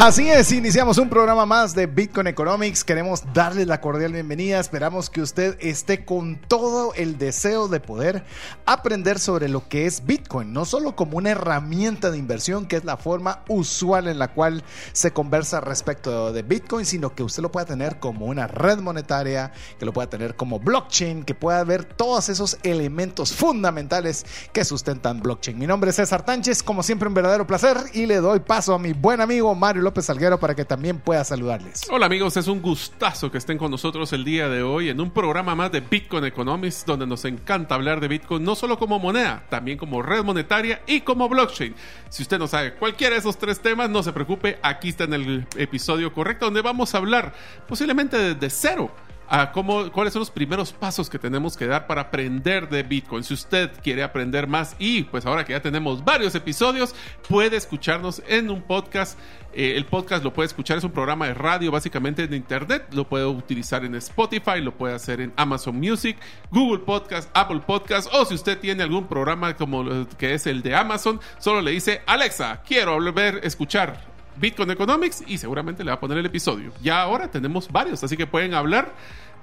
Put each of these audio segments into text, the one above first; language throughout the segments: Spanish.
Así es, iniciamos un programa más de Bitcoin Economics. Queremos darle la cordial bienvenida. Esperamos que usted esté con todo el deseo de poder aprender sobre lo que es Bitcoin, no solo como una herramienta de inversión, que es la forma usual en la cual se conversa respecto de Bitcoin, sino que usted lo pueda tener como una red monetaria, que lo pueda tener como blockchain, que pueda ver todos esos elementos fundamentales que sustentan blockchain. Mi nombre es César Tánchez, como siempre un verdadero placer y le doy paso a mi buen amigo Mario López Salguero para que también pueda saludarles. Hola amigos, es un gustazo que estén con nosotros el día de hoy en un programa más de Bitcoin Economics donde nos encanta hablar de Bitcoin no solo como moneda, también como red monetaria y como blockchain. Si usted no sabe cualquiera de esos tres temas, no se preocupe, aquí está en el episodio correcto donde vamos a hablar posiblemente desde cero a cuáles son los primeros pasos que tenemos que dar para aprender de Bitcoin. Si usted quiere aprender más y pues ahora que ya tenemos varios episodios, puede escucharnos en un podcast. Eh, el podcast lo puede escuchar, es un programa de radio básicamente en internet, lo puede utilizar en Spotify, lo puede hacer en Amazon Music, Google Podcast, Apple Podcast o si usted tiene algún programa como que es el de Amazon, solo le dice Alexa, quiero ver, escuchar Bitcoin Economics y seguramente le va a poner el episodio. Ya ahora tenemos varios, así que pueden hablar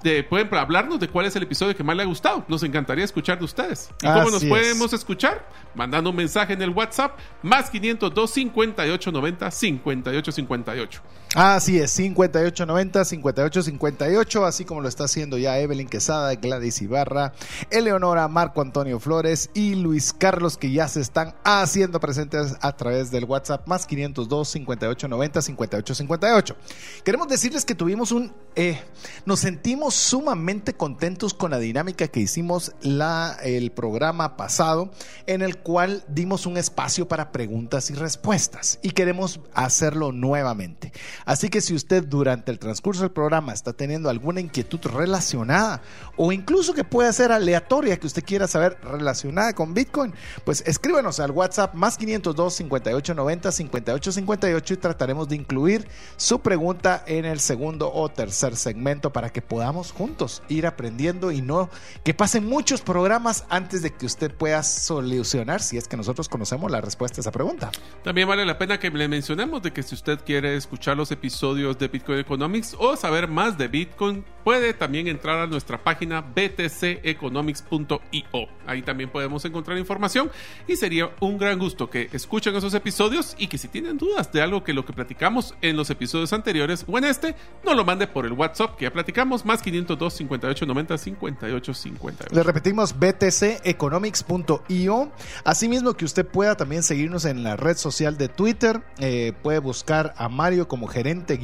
de, pueden hablarnos de cuál es el episodio que más le ha gustado. Nos encantaría escuchar de ustedes. ¿Y cómo nos podemos escuchar? Mandando un mensaje en el WhatsApp más 502 58 90 58 58. Así es, 5890, 5858, así como lo está haciendo ya Evelyn Quesada, Gladys Ibarra, Eleonora, Marco Antonio Flores y Luis Carlos, que ya se están haciendo presentes a través del WhatsApp más 502 5890 5858. Queremos decirles que tuvimos un, eh, nos sentimos sumamente contentos con la dinámica que hicimos la, el programa pasado, en el cual dimos un espacio para preguntas y respuestas y queremos hacerlo nuevamente. Así que si usted durante el transcurso del programa está teniendo alguna inquietud relacionada o incluso que pueda ser aleatoria que usted quiera saber relacionada con Bitcoin, pues escríbanos al WhatsApp más 502 5890 5858 y trataremos de incluir su pregunta en el segundo o tercer segmento para que podamos juntos ir aprendiendo y no que pasen muchos programas antes de que usted pueda solucionar si es que nosotros conocemos la respuesta a esa pregunta. También vale la pena que le mencionemos de que si usted quiere escuchar los episodios de Bitcoin Economics o saber más de Bitcoin, puede también entrar a nuestra página btceconomics.io. Ahí también podemos encontrar información y sería un gran gusto que escuchen esos episodios y que si tienen dudas de algo que lo que platicamos en los episodios anteriores o en este, no lo mande por el WhatsApp que ya platicamos, más 502 58 90 58 58. Le repetimos btceconomics.io. Asimismo que usted pueda también seguirnos en la red social de Twitter, eh, puede buscar a Mario como gerente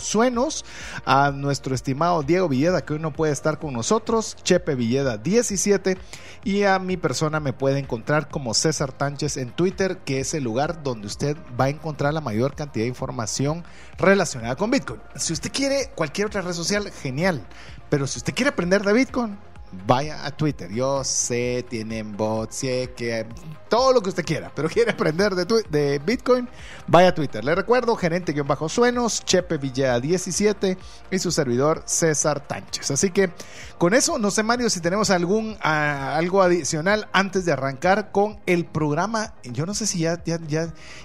suenos a nuestro estimado Diego Villeda, que hoy no puede estar con nosotros, Chepe Villeda 17, y a mi persona me puede encontrar como César Tánchez en Twitter, que es el lugar donde usted va a encontrar la mayor cantidad de información relacionada con Bitcoin. Si usted quiere cualquier otra red social, genial, pero si usted quiere aprender de Bitcoin, vaya a Twitter. Yo sé, tienen bots, sé que todo lo que usted quiera, pero quiere aprender de, de Bitcoin, vaya a Twitter. Le recuerdo, gerente-suenos, Chepe Villeda 17 y su servidor César Tánchez. Así que con eso, no sé Mario si tenemos algún algo adicional antes de arrancar con el programa. Yo no sé si ya, ya,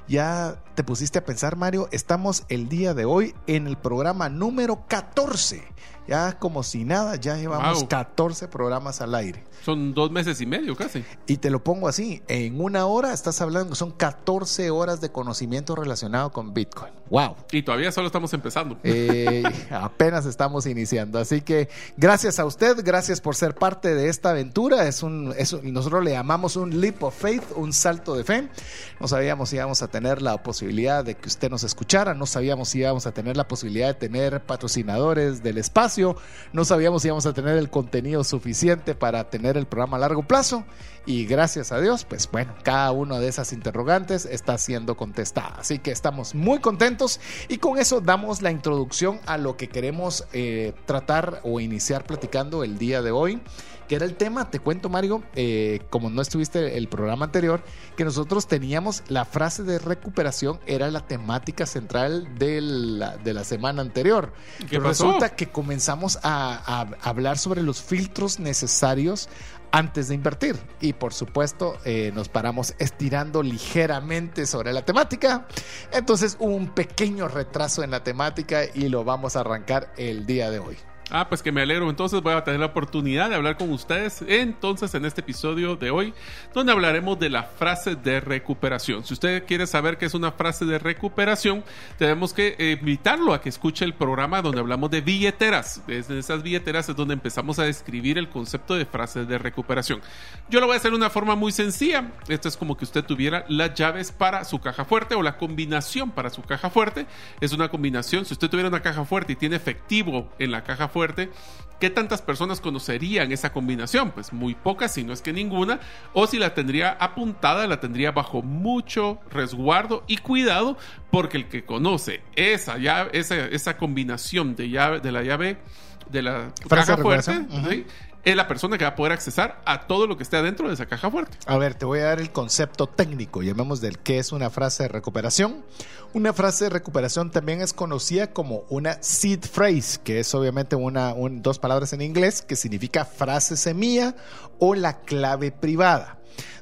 ya te pusiste a pensar Mario, estamos el día de hoy en el programa número 14 ya como si nada, ya llevamos 14 programas al aire. Son dos meses y medio casi. Y te lo pongo así, en una hora estás hablando que son 14 horas de conocimiento relacionado con Bitcoin. ¡Wow! Y todavía solo estamos empezando. Eh, apenas estamos iniciando. Así que gracias a usted, gracias por ser parte de esta aventura. Es un, nosotros le llamamos un leap of faith, un salto de fe. No sabíamos si íbamos a tener la posibilidad de que usted nos escuchara, no sabíamos si íbamos a tener la posibilidad de tener patrocinadores del espacio, no sabíamos si íbamos a tener el contenido suficiente para tener el programa a largo plazo. Y gracias a Dios, pues bueno, cada una de esas interrogantes está siendo contestada. Así que estamos muy contentos. Y con eso damos la introducción a lo que queremos eh, tratar o iniciar platicando el día de hoy que era el tema, te cuento Mario, eh, como no estuviste el programa anterior, que nosotros teníamos la frase de recuperación, era la temática central de la, de la semana anterior. ¿Qué Pero pasó? resulta que comenzamos a, a hablar sobre los filtros necesarios antes de invertir. Y por supuesto, eh, nos paramos estirando ligeramente sobre la temática. Entonces hubo un pequeño retraso en la temática y lo vamos a arrancar el día de hoy. Ah, pues que me alegro. Entonces voy a tener la oportunidad de hablar con ustedes entonces en este episodio de hoy, donde hablaremos de la frase de recuperación. Si usted quiere saber qué es una frase de recuperación, tenemos que eh, invitarlo a que escuche el programa donde hablamos de billeteras. Desde esas billeteras es donde empezamos a describir el concepto de frase de recuperación. Yo lo voy a hacer de una forma muy sencilla. Esto es como que usted tuviera las llaves para su caja fuerte o la combinación para su caja fuerte. Es una combinación. Si usted tuviera una caja fuerte y tiene efectivo en la caja fuerte, ¿qué tantas personas conocerían esa combinación? Pues muy pocas, si no es que ninguna. O si la tendría apuntada, la tendría bajo mucho resguardo y cuidado, porque el que conoce esa llave, esa, esa combinación de llave, de la llave de la Frase caja fuerte. Es la persona que va a poder accesar a todo lo que esté adentro de esa caja fuerte. A ver, te voy a dar el concepto técnico, llamemos del qué es una frase de recuperación. Una frase de recuperación también es conocida como una seed phrase, que es obviamente una, un- dos palabras en inglés que significa frase semilla o la clave privada.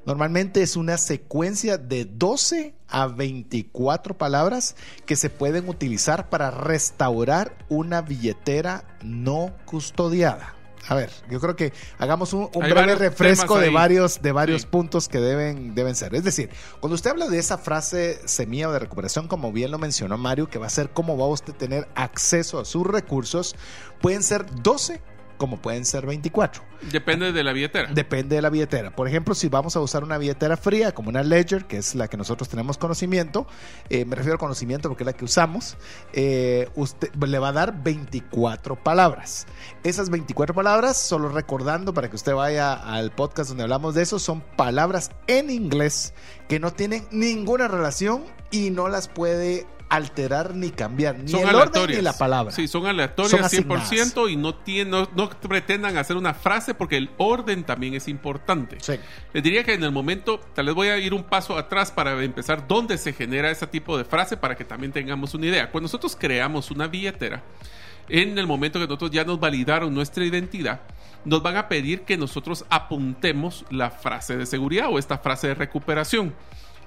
Normalmente es una secuencia de 12 a 24 palabras que se pueden utilizar para restaurar una billetera no custodiada. A ver, yo creo que hagamos un, breve refresco de varios, de varios Sí. puntos que deben, deben ser. Es decir, cuando usted habla de esa frase semilla de recuperación, como bien lo mencionó Mario, que va a ser cómo va usted a tener acceso a sus recursos, pueden ser 12 como pueden ser 24. Depende de la billetera. Depende de la billetera. Por ejemplo, si vamos a usar una billetera fría como una Ledger, que es la que nosotros tenemos conocimiento, eh, me refiero a conocimiento porque es la que usamos, eh, usted le va a dar 24 palabras. Esas 24 palabras, solo recordando para que usted vaya al podcast donde hablamos de eso, son palabras en inglés que no tienen ninguna relación y no las puede alterar ni cambiar, ni son el orden ni la palabra. Sí, son aleatorias Son 100% y no, tienen, no, no pretendan hacer una frase porque el orden también es importante. Sí. Les diría que en el momento, tal vez voy a ir un paso atrás para empezar dónde se genera ese tipo de frase para que también tengamos una idea. Cuando nosotros creamos una billetera, en el momento que nosotros ya nos validaron nuestra identidad, nos van a pedir que nosotros apuntemos la frase de seguridad o esta frase de recuperación.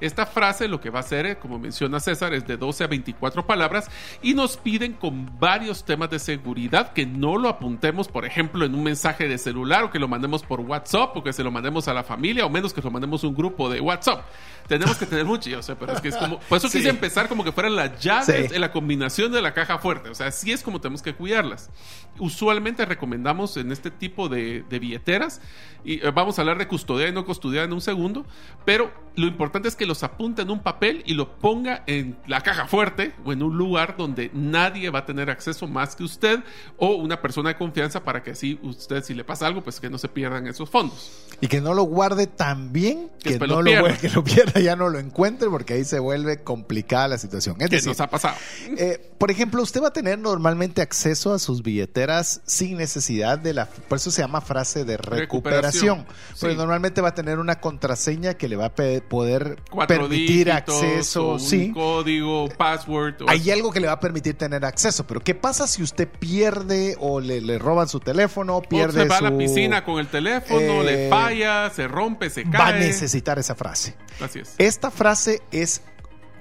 Esta frase lo que va a hacer, eh, como menciona César, es de 12 a 24 palabras y nos piden con varios temas de seguridad que no lo apuntemos, por ejemplo, en un mensaje de celular o que lo mandemos por WhatsApp o que se lo mandemos a la familia o menos que lo mandemos a un grupo de WhatsApp. Tenemos que tener mucho, yo sé, pero es que es como... Por eso Sí. quise empezar como que fueran las llaves Sí. en la combinación de la caja fuerte. O sea, así es como tenemos que cuidarlas. Usualmente recomendamos en este tipo de, de billeteras, y eh, vamos a hablar de custodia y no custodia en un segundo, pero lo importante es que los apunte en un papel y lo ponga en la caja fuerte o en un lugar donde nadie va a tener acceso más que usted o una persona de confianza para que así usted, si le pasa algo, pues que no se pierdan esos fondos. Y que no lo guarde tan bien Que que, no lo lo, que lo pierda, ya no lo encuentre, porque ahí se vuelve complicada la situación. Es ¿Qué decir, nos ha pasado? eh, por ejemplo, usted va a tener normalmente acceso a sus billeteras sin necesidad de la. Por eso se llama frase de recuperación. Recuperación, Porque sí. normalmente va a tener una contraseña que le va a poder Cuatro permitir dígitos, acceso. un Sí. código, password. o Hay algo que le va a permitir tener acceso, pero ¿qué pasa si usted pierde o le, le roban su teléfono, O pierde se va a la su- piscina con el teléfono, eh, le falla, se rompe, se Va a cae. necesitar esa frase. Así es. Esta frase es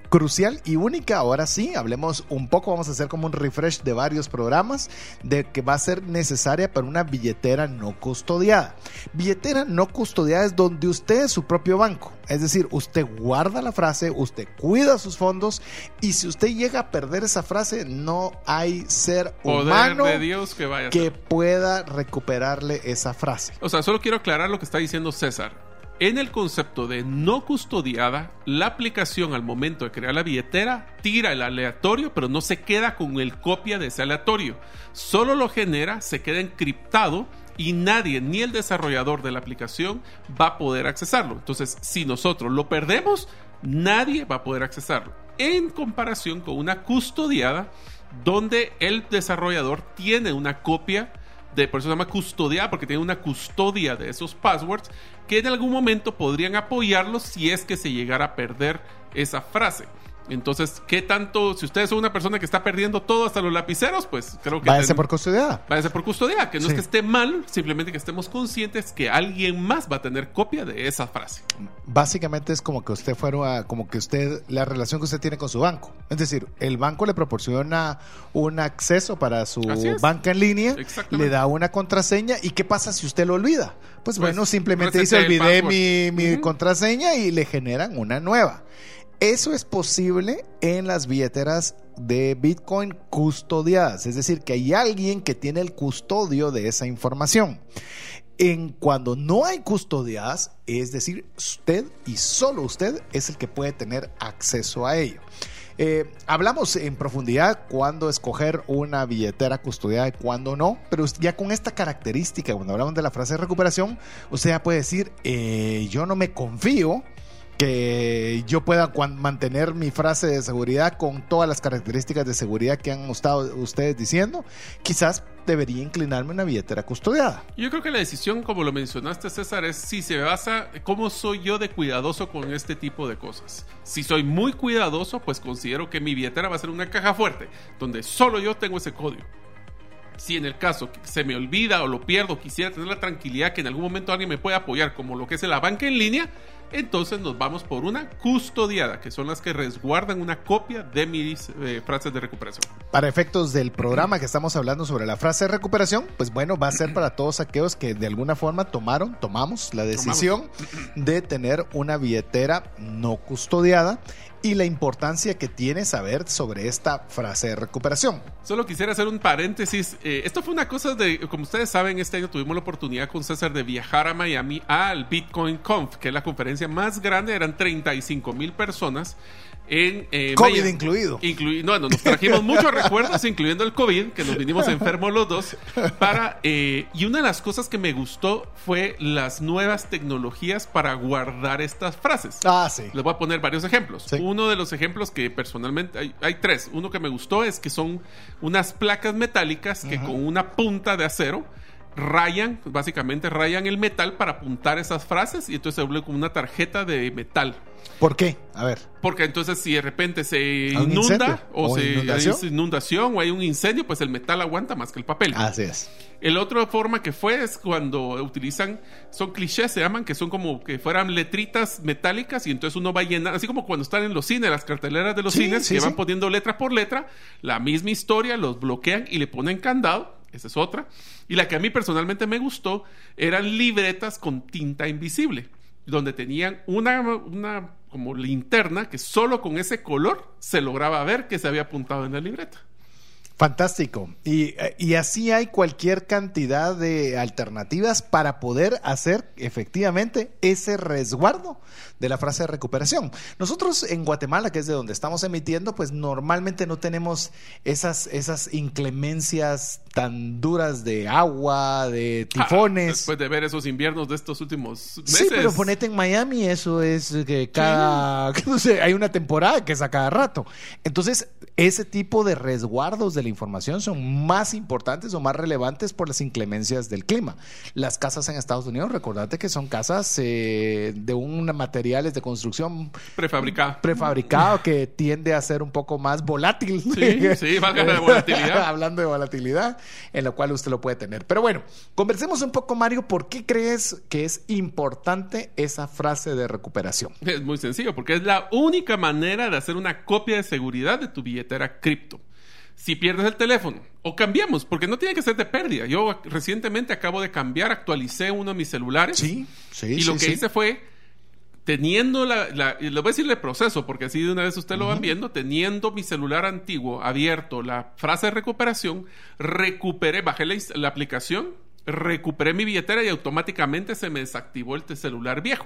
crucial y única. Ahora sí, hablemos un poco, vamos a hacer como un refresh de varios programas de que va a ser necesaria para una billetera no custodiada. Billetera no custodiada es donde usted es su propio banco. Es decir, usted guarda la frase, usted cuida sus fondos y si usted llega a perder esa frase, no hay ser Poder humano de Dios que vaya que pueda recuperarle esa frase. O sea, solo quiero aclarar lo que está diciendo César. En el concepto de no custodiada, la aplicación al momento de crear la billetera tira el aleatorio, pero no se queda con el copia de ese aleatorio. Solo lo genera, se queda encriptado y nadie, ni el desarrollador de la aplicación, va a poder accesarlo. Entonces, si nosotros lo perdemos, nadie va a poder accesarlo. En comparación con una custodiada, donde el desarrollador tiene una copia de, por eso se llama custodiada, porque tiene una custodia de esos passwords que en algún momento podrían apoyarlos si es que se llegara a perder esa frase. Entonces, ¿qué tanto? Si ustedes son una persona que está perdiendo todo, hasta los lapiceros, pues creo que. Váyase por custodiada. Váyase por custodiada, que no es que esté mal, simplemente que estemos conscientes que alguien más va a tener copia de esa frase. Básicamente es como que usted fuera, como que usted, la relación que usted tiene con su banco. Es decir, el banco le proporciona un acceso para su banca en línea, le da una contraseña, ¿y qué pasa si usted lo olvida? Pues, pues bueno, simplemente dice, olvidé mi, mi contraseña y le generan una nueva. Eso es posible en las billeteras de Bitcoin custodiadas, es decir, que hay alguien que tiene el custodio de esa información. En cuando no hay custodiadas, es decir, usted y solo usted es el que puede tener acceso a ello. Eh, hablamos en profundidad cuándo escoger una billetera custodiada y cuándo no, pero ya con esta característica, cuando hablamos de la frase de recuperación, usted ya puede decir, eh, yo no me confío que yo pueda mantener mi frase de seguridad con todas las características de seguridad que han estado ustedes diciendo, quizás debería inclinarme una billetera custodiada. Yo creo que la decisión, como lo mencionaste César, es si se basa cómo soy yo de cuidadoso con este tipo de cosas. Si soy muy cuidadoso, pues considero que mi billetera va a ser una caja fuerte, donde solo yo tengo ese código si en el caso se me olvida o lo pierdo, quisiera tener la tranquilidad que en algún momento alguien me puede apoyar, como lo que es la banca en línea, entonces nos vamos por una custodiada, que son las que resguardan una copia de mis eh, frases de recuperación. Para efectos del programa que estamos hablando sobre la frase de recuperación, pues bueno, va a ser para todos aquellos que de alguna forma tomaron, tomamos la decisión de tener una billetera no custodiada y la importancia que tiene saber sobre esta frase de recuperación. Solo quisiera hacer un paréntesis. Eh, esto fue una cosa de, como ustedes saben, este año tuvimos la oportunidad con César de viajar a Miami al Bitcoin Conf, que es la conferencia más grande, eran 35 mil personas en eh, COVID incluido. no, nos trajimos muchos recuerdos, incluyendo el COVID, que nos vinimos enfermos los dos. Para, eh, y una de las cosas que me gustó fue las nuevas tecnologías para guardar estas frases. Ah, sí. Les voy a poner varios ejemplos. Uno de los ejemplos que personalmente hay, hay, tres. Uno que me gustó es que son unas placas metálicas que con una punta de acero rayan, básicamente rayan el metal para apuntar esas frases y entonces se vuelve como una tarjeta de metal. ¿Por qué? A ver. Porque entonces si de repente se inunda o, se inundación? hay inundación o hay un incendio, pues el metal aguanta más que el papel. Así es. El otra forma que fue es cuando utilizan, son clichés, se llaman, que son como que fueran letritas metálicas y entonces uno va a llenar, así como cuando están en los cines, las carteleras de los cines, que van poniendo letra por letra, la misma historia, los bloquean y le ponen candado. Esa es otra. Y la que a mí personalmente me gustó eran libretas con tinta invisible donde tenían una, una como linterna que solo con ese color se lograba ver que se había apuntado en la libreta. Fantástico. Y, y, así hay cualquier cantidad de alternativas para poder hacer efectivamente ese resguardo de la frase de recuperación. Nosotros en Guatemala, que es de donde estamos emitiendo, pues normalmente no tenemos esas, esas inclemencias tan duras de agua, de ah, tifones. después de ver esos inviernos de estos últimos meses. Sí, pero ponete en Miami, eso es que cada, no sé, hay una temporada que es a cada rato. Entonces, ese tipo de resguardos de información son más importantes o más relevantes por las inclemencias del clima. Las casas en Estados Unidos, recordate que son casas eh, de un materiales de construcción prefabricado, prefabricado que tiende a ser un poco más volátil. Sí, sí, valga la volatilidad. Hablando de volatilidad, en lo cual usted lo puede tener. Pero bueno, conversemos un poco, Mario, ¿por qué crees que es importante esa frase de recuperación? Es muy sencillo, porque es la única manera de hacer una copia de seguridad de tu billetera cripto si pierdes el teléfono o cambiamos, porque no tiene que ser de pérdida. Yo recientemente acabo de cambiar, actualicé uno de mis celulares. Sí, sí. Y lo que hice fue teniendo la, le voy a decirle proceso, porque así de una vez usted lo van viendo, teniendo mi celular antiguo abierto, la frase de recuperación, recuperé, bajé la, la aplicación, recuperé mi billetera y automáticamente se me desactivó el celular viejo.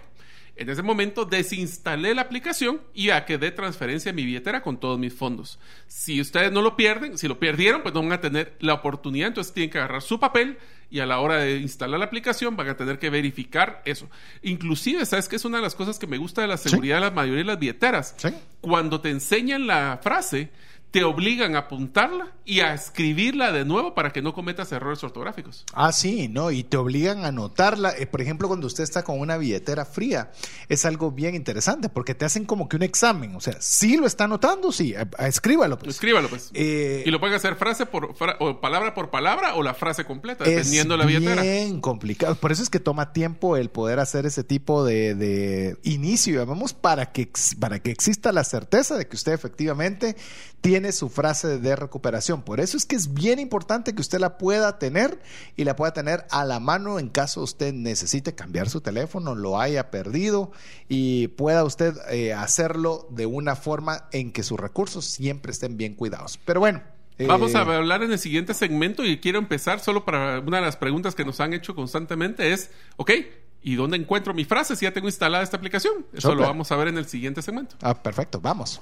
En ese momento desinstalé la aplicación y a que dé transferencia a mi billetera con todos mis fondos. Si ustedes no lo pierden, si lo perdieron, pues no van a tener la oportunidad, entonces tienen que agarrar su papel y a la hora de instalar la aplicación van a tener que verificar eso. Inclusive, ¿sabes qué es una de las cosas que me gusta de la seguridad de la mayoría de las billeteras? Sí. Cuando te enseñan la frase, te obligan a apuntarla y a escribirla de nuevo para que no cometas errores ortográficos. Ah, sí, no, y te obligan a anotarla. Eh, por ejemplo, cuando usted está con una billetera fría, es algo bien interesante porque te hacen como que un examen. O sea, sí lo está anotando, sí, eh, eh, escríbalo. Pues. Escríbalo, pues. Eh, y lo pueden hacer frase por fra- o palabra por palabra o la frase completa, es dependiendo de la billetera. bien complicado. Por eso es que toma tiempo el poder hacer ese tipo de, de inicio, llamamos, para que, para que exista la certeza de que usted efectivamente tiene su frase de recuperación. Por eso es que es bien importante que usted la pueda tener y la pueda tener a la mano en caso usted necesite cambiar su teléfono, lo haya perdido y pueda usted eh, hacerlo de una forma en que sus recursos siempre estén bien cuidados. Pero bueno. Vamos eh, a hablar en el siguiente segmento y quiero empezar solo para una de las preguntas que nos han hecho constantemente es, ok, ¿y dónde encuentro mi frase si ya tengo instalada esta aplicación? Eso lo vamos a ver en el siguiente segmento. Ah, perfecto, vamos.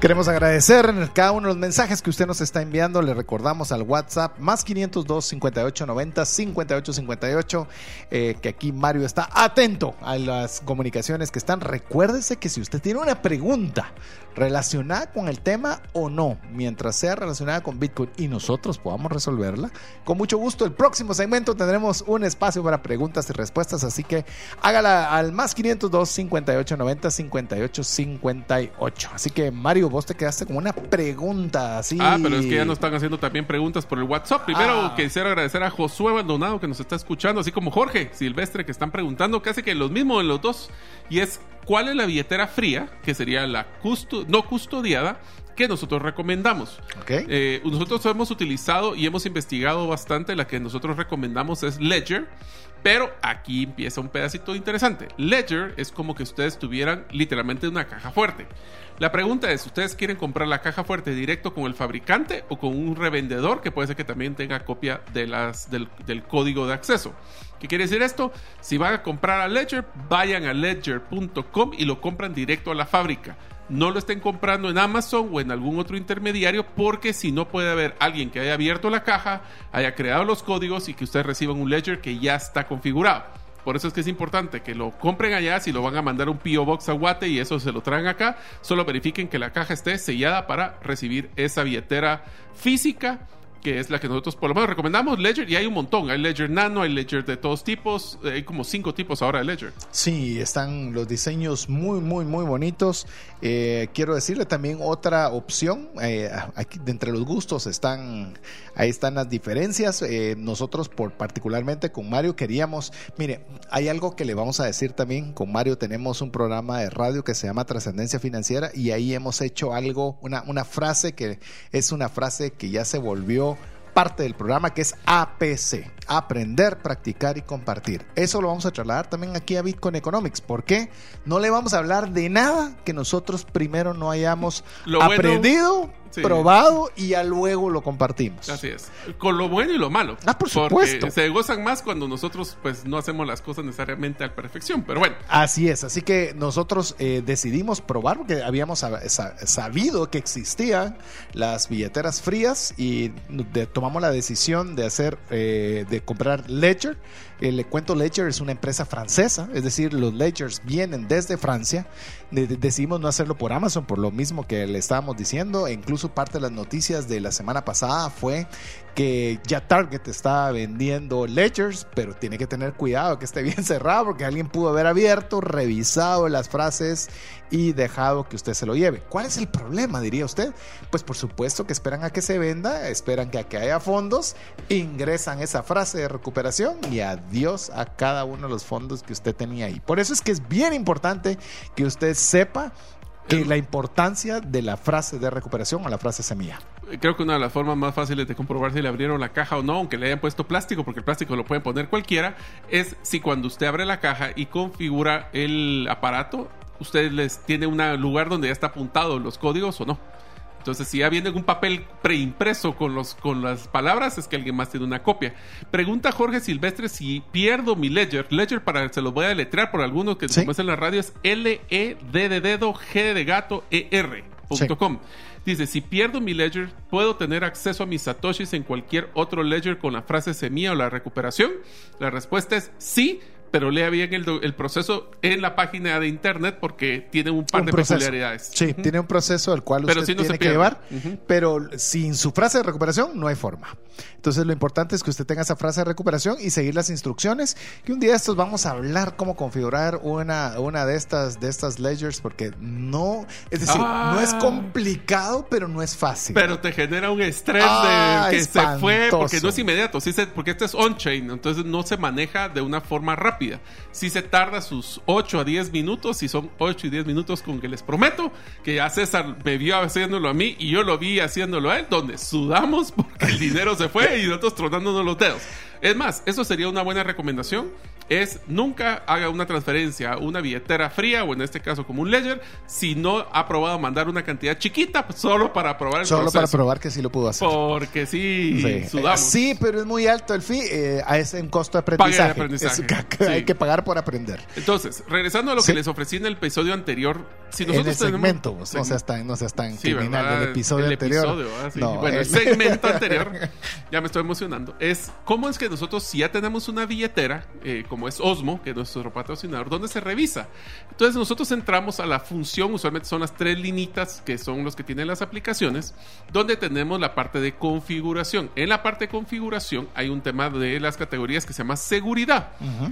Queremos agradecer cada uno de los mensajes que usted nos está enviando. Le recordamos al WhatsApp más 502 5890 5858 eh, que aquí Mario está atento a las comunicaciones que están. Recuérdese que si usted tiene una pregunta relacionada con el tema o no, mientras sea relacionada con Bitcoin y nosotros podamos resolverla, con mucho gusto el próximo segmento tendremos un espacio para preguntas y respuestas, así que hágala al más 502 5890 5858. Así que Mario, vos te quedaste con una pregunta así. Ah, pero es que ya nos están haciendo también preguntas por el WhatsApp. Primero Ah. quisiera agradecer a Josué Maldonado que nos está escuchando, así como Jorge Silvestre que están preguntando casi que los mismos en los dos. Y es, ¿cuál es la billetera fría, que sería la custo- no custodiada, que nosotros recomendamos? Ok. Eh, nosotros hemos utilizado y hemos investigado bastante. La que nosotros recomendamos es Ledger. Pero aquí empieza un pedacito interesante. Ledger es como que ustedes tuvieran literalmente una caja fuerte. La pregunta es, ¿ustedes quieren comprar la caja fuerte directo con el fabricante o con un revendedor que puede ser que también tenga copia del, del código de acceso? ¿Qué quiere decir esto? Si van a comprar a Ledger, vayan a ledger.com y lo compran directo a la fábrica. No lo estén comprando en Amazon o en algún otro intermediario porque si no puede haber alguien que haya abierto la caja, haya creado los códigos y que ustedes reciban un ledger que ya está configurado. Por eso es que es importante que lo compren allá, si lo van a mandar un PO Box a Guate y eso se lo traen acá, solo verifiquen que la caja esté sellada para recibir esa billetera física que es la que nosotros por lo menos recomendamos, Ledger, y hay un montón, hay Ledger Nano, hay Ledger de todos tipos, eh, hay como cinco tipos ahora de Ledger. Sí, están los diseños muy, muy, muy bonitos. Eh, quiero decirle también otra opción. eh, aquí entre los gustos están, ahí están las diferencias. Eh, nosotros, por particularmente con Mario, queríamos, mire, hay algo que le vamos a decir también. Con Mario tenemos un programa de radio que se llama Trascendencia Financiera y ahí hemos hecho algo, una, una frase que es una frase que ya se volvió parte del programa que es APC, aprender, practicar y compartir. Eso lo vamos a trasladar también aquí a Bitcoin Economics. ¿Por qué? No le vamos a hablar de nada que nosotros primero no hayamos Lo bueno- aprendido, Sí. probado y ya luego lo compartimos. Así es. Con lo bueno y lo malo. Ah, por Porque supuesto. se gozan más cuando nosotros pues no hacemos las cosas necesariamente a la perfección. Pero bueno, Así es, así que nosotros eh, decidimos probar porque habíamos sab- sa- sabido que existían las billeteras frías y de- tomamos la decisión de hacer, eh, de comprar Ledger. Le cuento, Ledger es una empresa francesa, es decir, los Ledgers vienen desde Francia. De- de- decidimos no hacerlo por Amazon por lo mismo que le estábamos diciendo e incluso parte de las noticias de la semana pasada fue que ya Target está vendiendo ledgers, pero tiene que tener cuidado que esté bien cerrado porque alguien pudo haber abierto, revisado las frases y dejado que usted se lo lleve. ¿Cuál es el problema, diría usted? Pues por supuesto que esperan a que se venda, esperan que, a que haya fondos, ingresan esa frase de recuperación y adiós a cada uno de los fondos que usted tenía ahí. Por eso es que es bien importante que usted sepa que la importancia de la frase de recuperación o la frase semilla. Creo que una de las formas más fáciles de comprobar si le abrieron la caja o no, aunque le hayan puesto plástico, porque el plástico lo pueden poner cualquiera, es si cuando usted abre la caja y configura el aparato, usted les tiene un lugar donde ya está apuntado los códigos o no. Entonces, si ya viene un papel preimpreso con, los, con las palabras, es que alguien más tiene una copia. Pregunta Jorge Silvestre si pierdo mi ledger. Ledger, para se los voy a deletrear por algunos que ¿Sí? es en la radio, es L-E-D de dedo, G de gato, E-R.com. Dice, si pierdo mi ledger, ¿puedo tener acceso a mis satoshis en cualquier otro ledger con la frase semilla o la recuperación? La respuesta es sí, pero lea bien el, el, proceso en la página de internet porque tiene un par un de proceso. peculiaridades. Sí, uh -huh. tiene un proceso al cual pero usted sí no tiene que llevar, Uh -huh. pero sin su frase de recuperación no hay forma. Entonces lo importante es que usted tenga esa frase de recuperación y seguir las instrucciones, que un día estos vamos a hablar cómo configurar una, una de estas de estas ledgers porque no, es decir, Ah. no es complicado, pero no es fácil. Pero te genera un estrés Ah, de que se fue porque no es inmediato, sí se- porque este es on-chain, entonces no se maneja de una forma rápida. Sí se tarda sus 8 a 10 minutos y son 8 y 10 minutos con que les prometo que ya César me vio haciéndolo a mí y yo lo vi haciéndolo a él, donde sudamos porque el dinero se fue y nosotros tronándonos los dedos. Es más, eso sería una buena recomendación. Es nunca haga una transferencia a una billetera fría o en este caso como un ledger si no ha probado mandar una cantidad chiquita solo para probar el Solo proceso. para probar que sí lo pudo hacer. Porque sí, Sí. sudamos. Eh, Sí, pero es muy alto el fee. Eh, es un costo de aprendizaje. aprendizaje. Es que- Sí. Hay que pagar por aprender. Entonces, regresando a lo Sí. que les ofrecí en el episodio anterior, si en el nosotros tenemos segmento, no seas tan, no seas tan del episodio El anterior. episodio, ah. No, bueno, el el- segmento anterior, ya me estoy emocionando, es cómo es que nosotros, si ya tenemos una billetera, eh, como es Osmo, que es nuestro patrocinador, ¿dónde se revisa? Entonces nosotros entramos a la función, usualmente son las tres linitas que son los que tienen las aplicaciones, donde tenemos la parte de configuración. En la parte de configuración hay un tema de las categorías que se llama seguridad.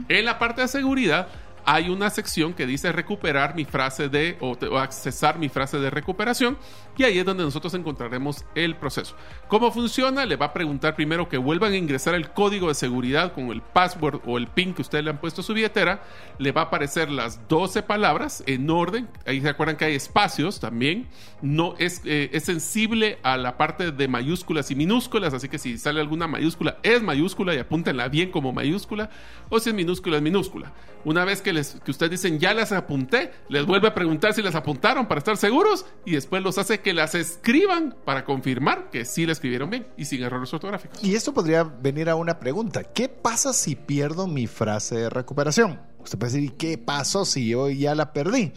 En la parte de seguridad hay una sección que dice recuperar mi frase de o, o accesar mi frase de recuperación y ahí es donde nosotros encontraremos el proceso. ¿Cómo funciona? Le va a preguntar primero que vuelvan a ingresar el código de seguridad con el password o el pin que ustedes le han puesto a su billetera. Le va a aparecer las 12 palabras en orden. Ahí se acuerdan que hay espacios también. No es, eh, es sensible a la parte de mayúsculas y minúsculas, así que si sale alguna mayúscula es mayúscula y apúntenla bien como mayúscula o si es minúscula es minúscula. Una vez que, que ustedes dicen ya las apunté, les vuelve a preguntar si las apuntaron para estar seguros y después los hace que las escriban para confirmar que sí la escribieron bien y sin errores ortográficos. Y esto podría venir a una pregunta. ¿Qué pasa si pierdo mi frase de recuperación? Usted puede decir, ¿y qué pasó si yo ya la perdí?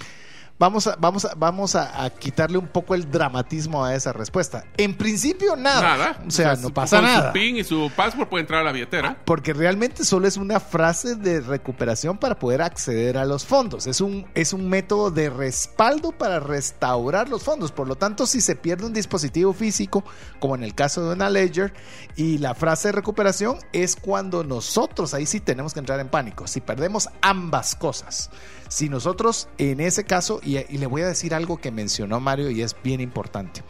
Vamos a, vamos a, vamos a, a quitarle un poco el dramatismo a esa respuesta. En principio, nada. Nada. O sea, no pasa con nada. su PIN y su password puede entrar a la billetera. Porque realmente solo es una frase de recuperación para poder acceder a los fondos. Es un, es un método de respaldo para restaurar los fondos. Por lo tanto, si se pierde un dispositivo físico, como en el caso de una Ledger, y la frase de recuperación es cuando nosotros ahí sí tenemos que entrar en pánico. Si perdemos ambas cosas. Si nosotros en ese caso, y, y le voy a decir algo que mencionó Mario y es bien importante.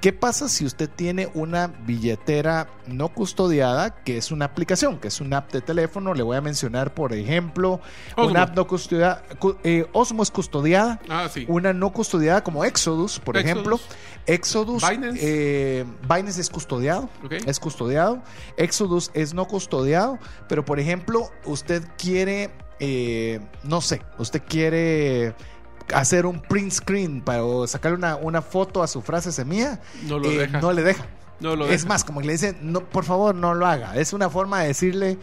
¿Qué pasa si usted tiene una billetera no custodiada, que es una aplicación, que es una app de teléfono? Le voy a mencionar, por ejemplo, Osmo. una app no custodiada. cu- eh, Osmo es custodiada. Ah, sí. Una no custodiada como Exodus, por Exodus. ejemplo. Exodus. Binance. eh, Binance es custodiado. Es custodiado. Exodus es no custodiado. Pero, por ejemplo, usted quiere, eh, no sé, usted quiere hacer un print screen para o sacarle una, una foto a su frase semilla. No lo eh, deja. No le deja. No lo es deja. más, como que le dicen, no, por favor, no lo haga. Es una forma de decirle,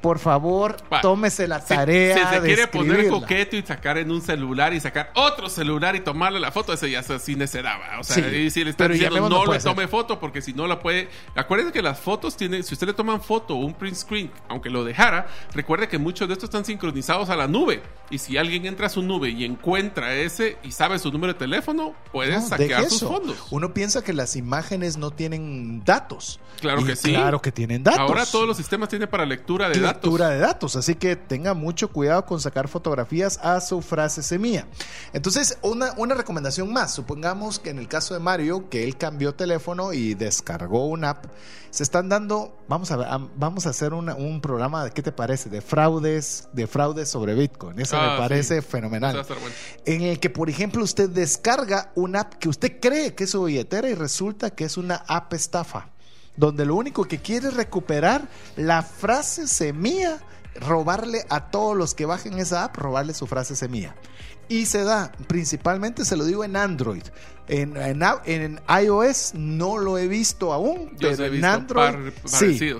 por favor, tómese la Si- tarea Si, se de quiere poner coqueto y sacar en un celular y sacar otro celular y tomarle la foto, ese ya es así necedaba. O sea, Sí, si le está diciendo no le tome foto porque si no la puede. Acuérdense que las fotos tienen, si usted le toman foto o un print screen, aunque lo dejara, recuerde que muchos de estos están sincronizados a la nube. Y si alguien entra a su nube y encuentra ese y sabe su número de teléfono, puede No, saquear sus fondos. Uno piensa que las imágenes no tienen datos. Claro Y que sí. Claro que tienen datos. Ahora todos los sistemas tienen para lectura de lectura datos. de datos. Así que tenga mucho cuidado con sacar fotografías a su frase semilla. Entonces, una, una recomendación más. Supongamos que en el caso de Mario, que él cambió teléfono y descargó una app, se están dando, vamos a, vamos a hacer una- un programa, de, ¿qué te parece? De fraudes, de fraudes sobre Bitcoin. Eso Ah, me parece sí. fenomenal. Bueno. En el que, por ejemplo, usted descarga una app que usted cree que es su billetera y resulta que es una app estafa, donde lo único que quiere es recuperar la frase semilla, robarle a todos los que bajen esa app, robarle su frase semilla. Y se da, principalmente se lo digo en Android. En, en, en iOS no lo he visto aún, Yo pero he en visto Android par- sí.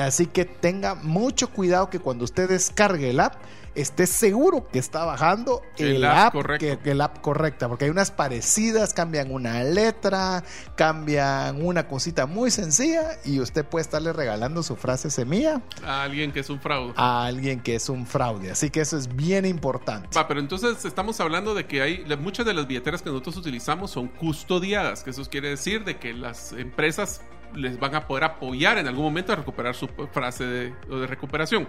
Así que tenga mucho cuidado que cuando usted descargue el app, esté seguro que está bajando El el, app app, correcto. que- que el app correcta, porque hay unas parecidas, cambian una letra, cambian una cosita muy sencilla y usted puede estarle regalando su frase semilla A alguien que es un fraude. a alguien que es un fraude. Así que eso es bien importante. Va, pero entonces estamos hablando de que hay muchas de las billeteras que nosotros utilizamos son custodiadas, que eso quiere decir de que las empresas les van a poder apoyar en algún momento a recuperar su frase de recuperación.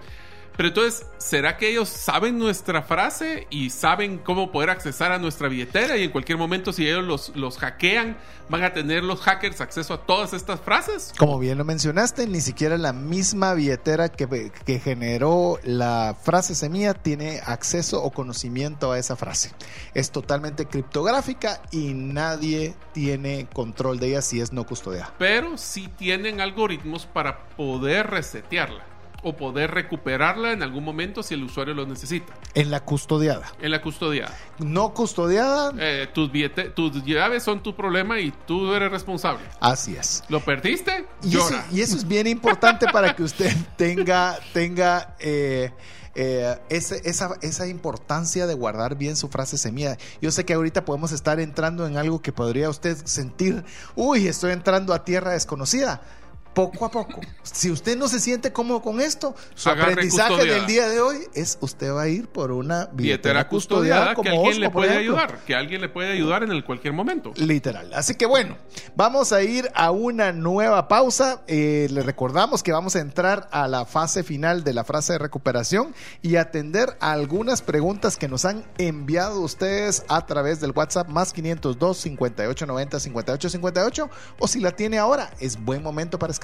Pero entonces, ¿será que ellos saben nuestra frase y saben cómo poder accesar a nuestra billetera? Y en cualquier momento, si ellos los, los hackean, van a tener los hackers acceso a todas estas frases. Como bien lo mencionaste, ni siquiera la misma billetera que, que generó la frase semilla tiene acceso o conocimiento a esa frase. Es totalmente criptográfica y nadie tiene control de ella si es no custodiada. Pero sí tienen algoritmos para poder resetearla o poder recuperarla en algún momento si el usuario lo necesita. En la custodiada. En la custodia. No custodiada, Eh, tus, billete- tus llaves son tu problema y tú eres responsable. así es. ¿Lo perdiste? Y eso, Llora. y eso es bien importante para que usted tenga, tenga eh, eh, ese- esa, esa importancia de guardar bien su frase semilla. Yo sé que ahorita podemos estar entrando en algo que podría usted sentir, uy, estoy entrando a tierra desconocida. Poco a poco. Si usted no se siente cómodo con esto, su Agarre aprendizaje custodiada. del día de hoy es usted va a ir por una billetera billetera custodiada, custodiada que como alguien le Osmo, puede ayudar, que alguien le puede ayudar en el cualquier momento. Literal. Así que bueno, vamos a ir a una nueva pausa. Eh, le recordamos que vamos a entrar a la fase final de la frase de recuperación y atender a algunas preguntas que nos han enviado ustedes a través del WhatsApp más 502 5890 5858 o si la tiene ahora, es buen momento para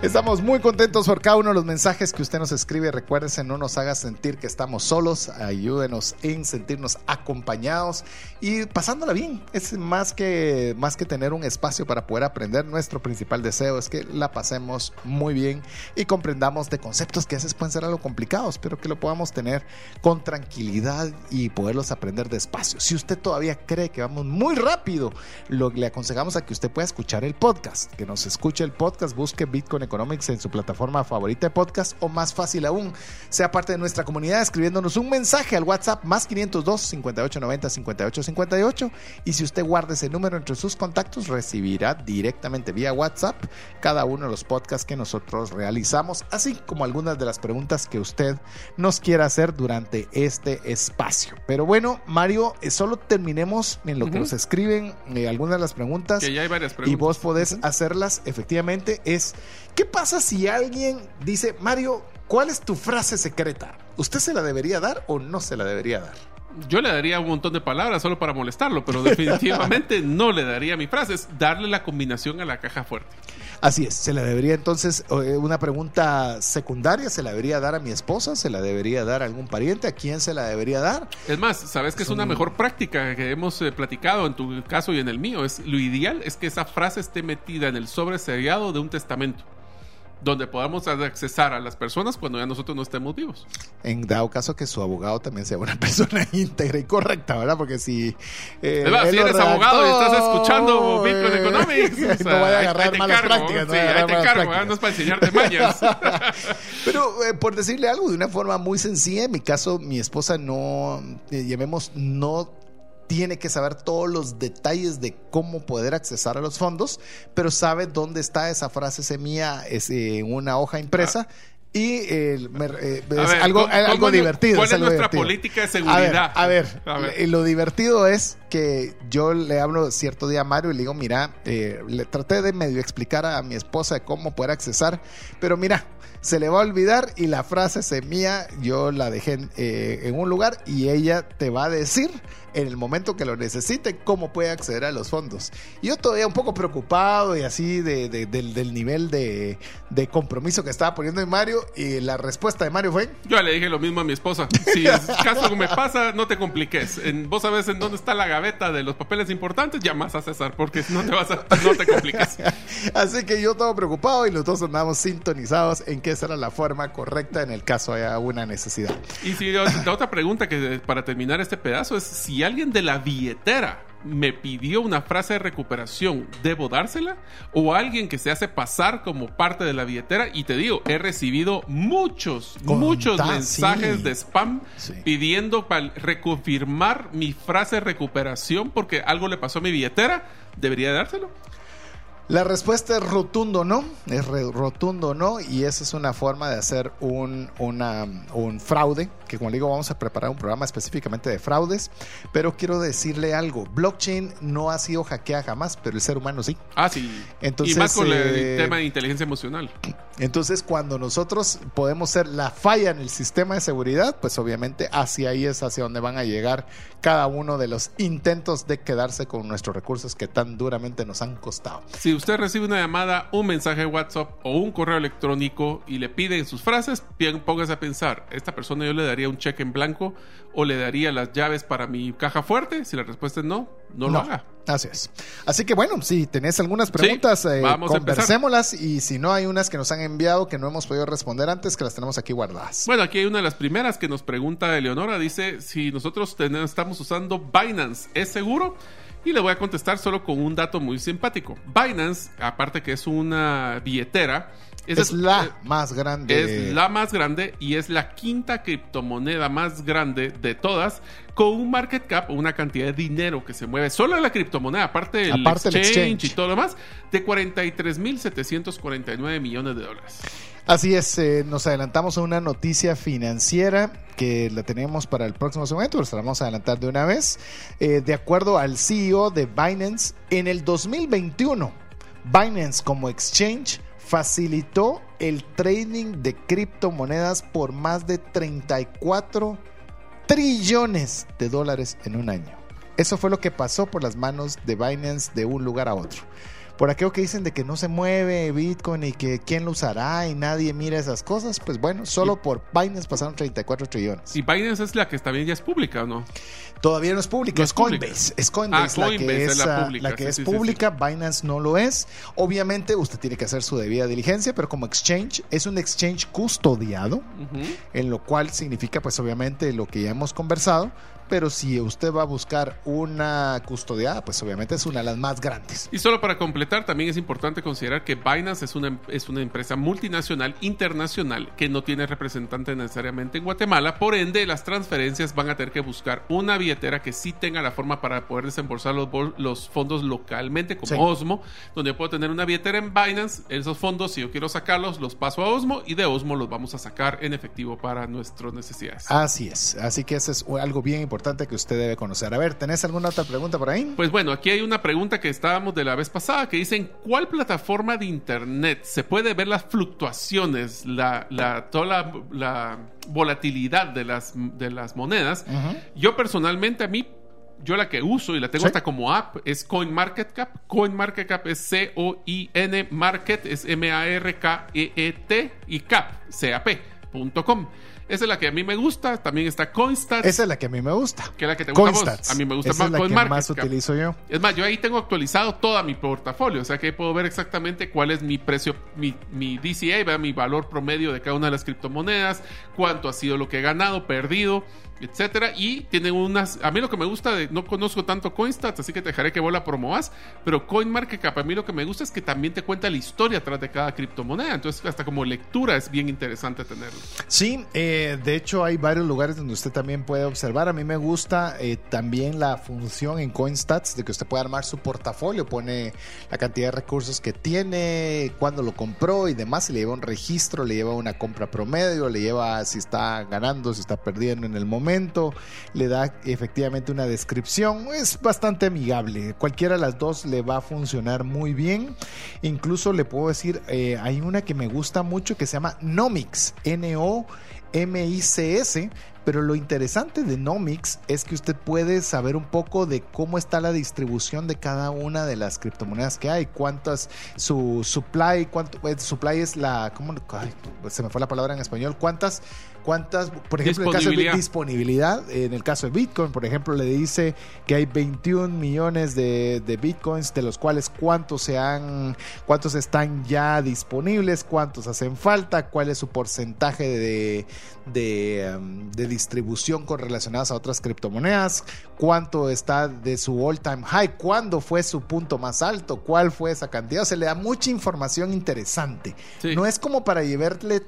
Estamos muy contentos por cada uno de los mensajes que usted nos escribe. Recuérdese, no nos haga sentir que estamos solos. Ayúdenos en sentirnos acompañados y pasándola bien. Es más que, más que tener un espacio para poder aprender. Nuestro principal deseo es que la pasemos muy bien y comprendamos de conceptos que a veces pueden ser algo complicados, pero que lo podamos tener con tranquilidad y poderlos aprender despacio. Si usted todavía cree que vamos muy rápido, lo, le aconsejamos a que usted pueda escuchar el podcast, que nos escuche el podcast, busque Bitcoin Economics en su plataforma favorita de podcast o más fácil aún, sea parte de nuestra comunidad escribiéndonos un mensaje al WhatsApp más 502 5890 5858 y si usted guarda ese número entre sus contactos recibirá directamente vía WhatsApp cada uno de los podcasts que nosotros realizamos, así como algunas de las preguntas que usted nos quiera hacer durante este espacio. Pero bueno, Mario, eh, solo terminemos en lo que nos escriben eh, algunas de las preguntas Que ya hay varias preguntas. y vos podés hacerlas efectivamente. Es, ¿qué pasa si alguien dice, Mario, ¿cuál es tu frase secreta? ¿Usted se la debería dar o no se la debería dar? Yo le daría un montón de palabras solo para molestarlo, pero definitivamente no le daría mi frase. Es darle la combinación a la caja fuerte. Así es, se la debería entonces, eh, una pregunta secundaria, ¿se la debería dar a mi esposa? ¿Se la debería dar a algún pariente? ¿A quién se la debería dar? Es más, ¿sabes que es una mejor práctica que hemos eh, platicado en tu caso y en el mío? Es lo ideal es que esa frase esté metida en el sobre sellado de un testamento, donde podamos accesar a las personas cuando ya nosotros no estemos vivos. En dado caso que su abogado también sea una persona íntegra y correcta, ¿verdad? Porque si... eh, él si eres abogado y estás redactó, escuchando Bitcoin eh, Economics, o no sea, vaya a agarrar ahí malas cargo, prácticas. no Sí, ahí te cargo, ¿eh? no es para enseñarte mañas. Pero eh, por decirle algo de una forma muy sencilla, en mi caso, mi esposa no, eh, llamemos, no tiene que saber todos los detalles de cómo poder accesar a los fondos, pero sabe dónde está esa frase semilla es, eh, en una hoja impresa. Y eh, me- eh, es ver, algo, ¿cómo- algo cómo es- divertido. ¿Cuál es nuestra divertido. política de A ver, seguridad? a ver, A ver. lo divertido es que yo le hablo cierto día a Mario y le digo, mira, eh, le traté de medio explicar a mi esposa de cómo poder accesar, pero mira, se le va a olvidar y la frase semilla yo la dejé en, eh, en un lugar y ella te va a decir en el momento que lo necesite cómo puede acceder a los fondos. Yo todavía un poco preocupado y así de, de- del, del nivel de, de compromiso que estaba poniendo en Mario y la respuesta de Mario fue... Yo le dije lo mismo a mi esposa. Si es caso que me pasa, no te compliques. En- vos sabes en dónde está la gaveta de los papeles importantes, llamas a César, porque no te vas a, no te compliques. Así que yo estaba preocupado y los dos andamos sintonizados en que esa era la forma correcta en el caso haya una necesidad. Y si la otra pregunta que para terminar este pedazo es si alguien de la billetera me pidió una frase de recuperación, ¿debo dársela? O alguien que se hace pasar como parte de la billetera y te digo, he recibido muchos, muchos mensajes sí. de spam Sí. pidiendo para reconfirmar mi frase de recuperación porque algo le pasó a mi billetera, ¿debería dárselo? La respuesta es rotundo no, es rotundo no, y esa es una forma de hacer un, una- un fraude, que como le digo vamos a preparar un programa específicamente de fraudes, pero quiero decirle algo, blockchain no ha sido hackeada jamás, pero el ser humano sí. Ah, sí. Entonces, y más con eh, el tema de inteligencia emocional. Entonces, cuando nosotros podemos ser la falla en el sistema de seguridad, pues obviamente hacia ahí es hacia donde van a llegar cada uno de los intentos de quedarse con nuestros recursos que tan duramente nos han costado. Si usted recibe una llamada, un mensaje de WhatsApp o un correo electrónico y le piden sus frases, bien, póngase a pensar, ¿esta persona yo le daría un cheque en blanco o le daría las llaves para mi caja fuerte? Si la respuesta es no, no, lo haga. Así es. Así que bueno, si tenés algunas preguntas, eh, empezar. conversémoslas y si no hay unas que nos han enviado que no hemos podido responder antes, que las tenemos aquí guardadas. Bueno, aquí hay una de las primeras que nos pregunta Eleonora. Dice, si nosotros tenemos- estamos usando Binance, ¿es seguro? Y le voy a contestar solo con un dato muy simpático. Binance, aparte que es una billetera, esa es la eh, más grande. Es la más grande y es la quinta criptomoneda más grande de todas, con un market cap, una cantidad de dinero que se mueve solo en la criptomoneda, aparte del Aparte exchange, exchange. y todo lo demás, de 43.749 millones de dólares. Así es, eh, nos adelantamos a una noticia financiera que la tenemos para el próximo segmento, pero se la vamos a adelantar de una vez. Eh, de acuerdo al CEO de Binance, en el 2021, Binance como exchange facilitó el trading de criptomonedas por más de 34 trillones de dólares en un año. Eso fue lo que pasó por las manos de Binance de un lugar a otro. Por aquello que dicen de que no se mueve Bitcoin y que quién lo usará y nadie mira esas cosas, pues bueno, solo por Binance pasaron 34 trillones. Y Binance es la que también ya es pública, ¿o no? Todavía no es público, No es es pública. Coinbase. Es Coinbase, Ah, la que es, es la pública, la que sí, es sí, sí, pública. Binance no lo es. Obviamente usted tiene que hacer su debida diligencia, pero como exchange es un exchange custodiado, en lo cual significa pues obviamente lo que ya hemos conversado, pero si usted va a buscar una custodiada, pues obviamente es una de las más grandes. Y solo para completar, también es importante considerar que Binance es una, es una empresa multinacional internacional que no tiene representante necesariamente en Guatemala, por ende las transferencias van a tener que buscar una billetera que sí tenga la forma para poder desembolsar los, los fondos localmente, como Osmo, donde puedo tener una billetera en Binance, esos fondos si yo quiero sacarlos los paso a Osmo y de Osmo los vamos a sacar en efectivo para nuestras necesidades. Así es, así que eso es algo bien importante que usted debe conocer. A ver, ¿tenés alguna otra pregunta por ahí? Pues bueno, aquí hay una pregunta que estábamos de la vez pasada que dicen, ¿cuál plataforma de internet se puede ver las fluctuaciones, la, la, toda la, volatilidad de las, de las monedas? Yo personalmente a mí yo la que uso y la tengo hasta como app es CoinMarketCap. CoinMarketCap es C-O-I-N, Market es M-A-R-K-E-E-T y cap, C-A-P.com. Esa es la que a mí me gusta. También está Coinstats. Esa es la que a mí me gusta. Que es la que te gusta a, a mí me gusta Esa más. Es la que más utilizo yo. Es más, yo ahí tengo actualizado todo mi portafolio. O sea que puedo ver exactamente cuál es mi precio, mi, mi DCA, mi valor promedio de cada una de las criptomonedas, cuánto ha sido lo que he ganado, perdido etcétera. Y tienen unas. A mí lo que me gusta, de, no conozco tanto CoinStats, así que te dejaré que vos la promovas. Pero CoinMarketCap, a mí lo que me gusta es que también te cuenta la historia atrás de cada criptomoneda. Entonces, hasta como lectura es bien interesante tenerlo. Sí, eh, de hecho, hay varios lugares donde usted también puede observar. A mí me gusta eh, también la función en CoinStats de que usted puede armar su portafolio, pone la cantidad de recursos que tiene, cuándo lo compró y demás. le lleva un registro, le lleva una compra promedio, le lleva si está ganando, si está perdiendo en el momento le da efectivamente una descripción, es bastante amigable, cualquiera de las dos le va a funcionar muy bien, incluso le puedo decir, eh, hay una que me gusta mucho que se llama Nomics, N-O-M-I-C-S, pero lo interesante de Nomics es que usted puede saber un poco de cómo está la distribución de cada una de las criptomonedas que hay, cuántas, su supply, cuánto, eh, supply es la, ¿cómo? se me fue la palabra en español, cuántas cuántas, por ejemplo, en el caso de disponibilidad, en el caso de Bitcoin, por ejemplo, le dice que hay 21 millones de, Bitcoins, de los cuales cuántos se han, cuántos están ya disponibles, cuántos hacen falta, cuál es su porcentaje de, de, um, distribución correlacionadas a otras criptomonedas, cuánto está de su all time high, cuándo fue su punto más alto, cuál fue esa cantidad. O sea, le da mucha información interesante. No es como para llevarle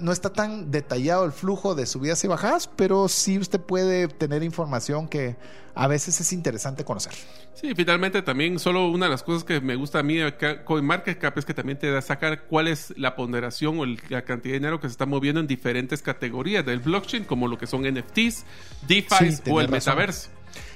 no está tan detallado el flujo de subidas y bajadas, pero sí usted puede tener información que a veces es interesante conocer. Sí, finalmente también solo una de las cosas que me gusta a mí acá, CoinMarketCap es que también te da sacar cuál es la ponderación o la cantidad de dinero que se está moviendo en diferentes categorías del blockchain, como lo que son NFTs, DeFi o el metaverso.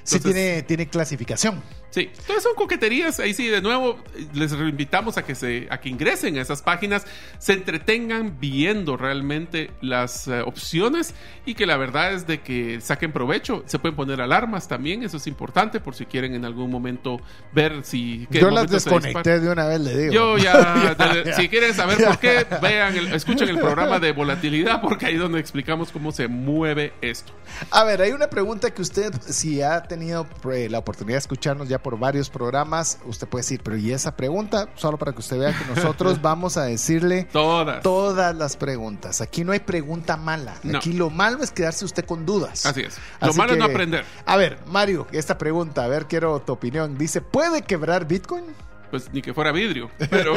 sí, tiene, tiene clasificación. Sí, entonces son coqueterías. Ahí sí, de nuevo, les invitamos a que, se, a que ingresen a esas páginas, se entretengan viendo realmente las eh, opciones y que la verdad es de que saquen provecho. Se pueden poner alarmas también, eso es importante por si quieren en algún momento ver si. Yo las desconecté de una vez, le digo. Yo ya, si quieren saber por qué, vean, escuchen el programa de volatilidad porque ahí es donde explicamos cómo se mueve esto. A ver, hay una pregunta que usted, si ha tenido eh, la oportunidad de escucharnos ya por varios programas. Usted puede decir, pero ¿y esa pregunta? Solo para que usted vea que nosotros vamos a decirle todas. todas las preguntas. Aquí no hay pregunta mala. Aquí lo malo es quedarse usted con dudas. Así es. Lo malo es no aprender. A ver, Mario, esta pregunta, a ver, quiero tu opinión. Dice, ¿puede quebrar Bitcoin? Pues ni que fuera vidrio. Pero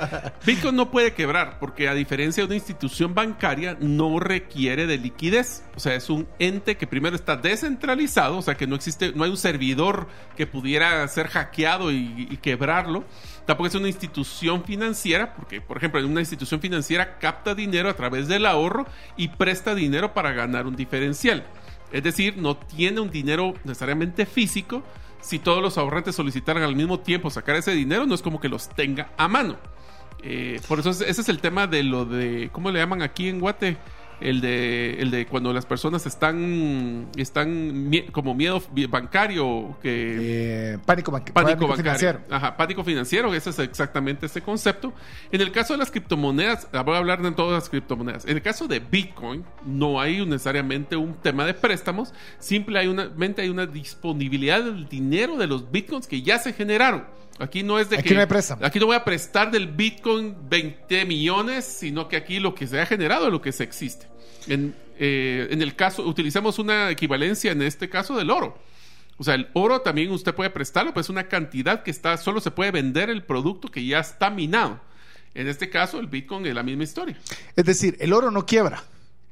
Bitcoin no puede quebrar porque a diferencia de una institución bancaria no requiere de liquidez. O sea, es un ente que primero está descentralizado, o sea, que no existe, no hay un servidor que pudiera ser hackeado y, quebrarlo. Tampoco es una institución financiera, porque, por ejemplo, en una institución financiera capta dinero a través del ahorro y presta dinero para ganar un diferencial. Es decir, no tiene un dinero necesariamente físico, si todos los ahorrantes solicitaran al mismo tiempo sacar ese dinero, no es como que los tenga a mano. Eh, por eso ese es el tema de lo de, ¿cómo le llaman aquí en Guate? El de, el de cuando las personas están, están como miedo bancario, que... Eh, pánico, pánico, financiero. Ajá, pánico financiero, ese es exactamente ese concepto. En el caso de las criptomonedas, voy a hablar de todas las criptomonedas. En el caso de Bitcoin, no hay necesariamente un tema de préstamos, simplemente hay una disponibilidad del dinero de los Bitcoins que ya se generaron. Aquí no es de aquí que. No aquí no voy a prestar del Bitcoin 20 millones, sino que aquí lo que se ha generado es lo que se existe. En, eh, en el caso, utilicemos una equivalencia en este caso del oro. O sea, el oro también usted puede prestarlo, pues es una cantidad que está, solo se puede vender el producto que ya está minado. En este caso, el Bitcoin es la misma historia. Es decir, el oro no quiebra.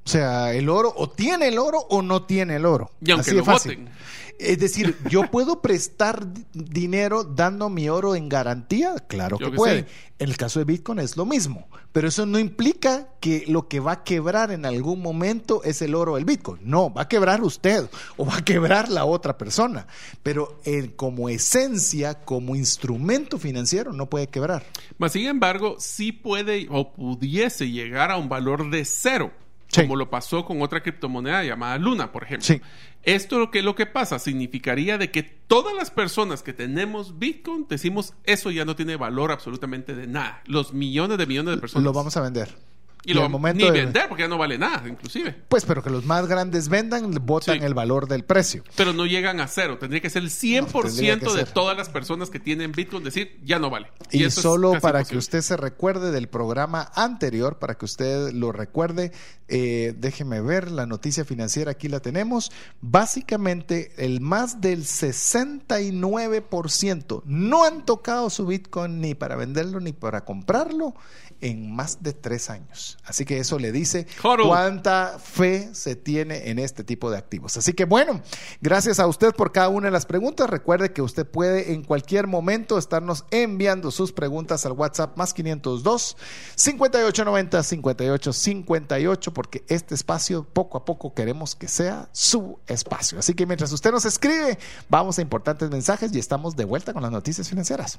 O sea, el oro o tiene el oro o no tiene el oro. Y aunque Así lo fácil. voten. Es decir, yo puedo prestar dinero dando mi oro en garantía, claro que que puede. sí. En el caso de Bitcoin es lo mismo, pero eso no implica que lo que va a quebrar en algún momento es el oro o el Bitcoin. No, va a quebrar usted o va a quebrar la otra persona, pero eh, como esencia, como instrumento financiero no puede quebrar. Mas, sin embargo, sí puede o pudiese llegar a un valor de cero, Sí. como lo pasó con otra criptomoneda llamada Luna, por ejemplo. Sí. Esto lo que lo que pasa significaría de que todas las personas que tenemos Bitcoin decimos eso ya no tiene valor absolutamente de nada. Los millones de millones de personas. Lo vamos a vender. Y lo vamos ni de- vender porque ya no vale nada, inclusive. Pues, pero que los más grandes vendan, botan Sí. el valor del precio. Pero no llegan a cero. Tendría que ser el 100% No, de todas las personas que tienen Bitcoin decir ya no vale. Y, es solo para imposible. que usted se recuerde del programa anterior, para que usted lo recuerde, eh, déjeme ver la noticia financiera, aquí la tenemos. Básicamente, el más del 69% no han tocado su Bitcoin ni para venderlo ni para comprarlo en más de tres años. Así que eso le dice cuánta fe se tiene en este tipo de activos. Así que bueno, gracias a usted por cada una de las preguntas. Recuerde que usted puede en cualquier momento estarnos enviando sus preguntas al WhatsApp más 502 5890 5858 porque este espacio poco a poco queremos que sea su espacio. Así que mientras usted nos escribe, vamos a importantes mensajes y estamos de vuelta con las noticias financieras.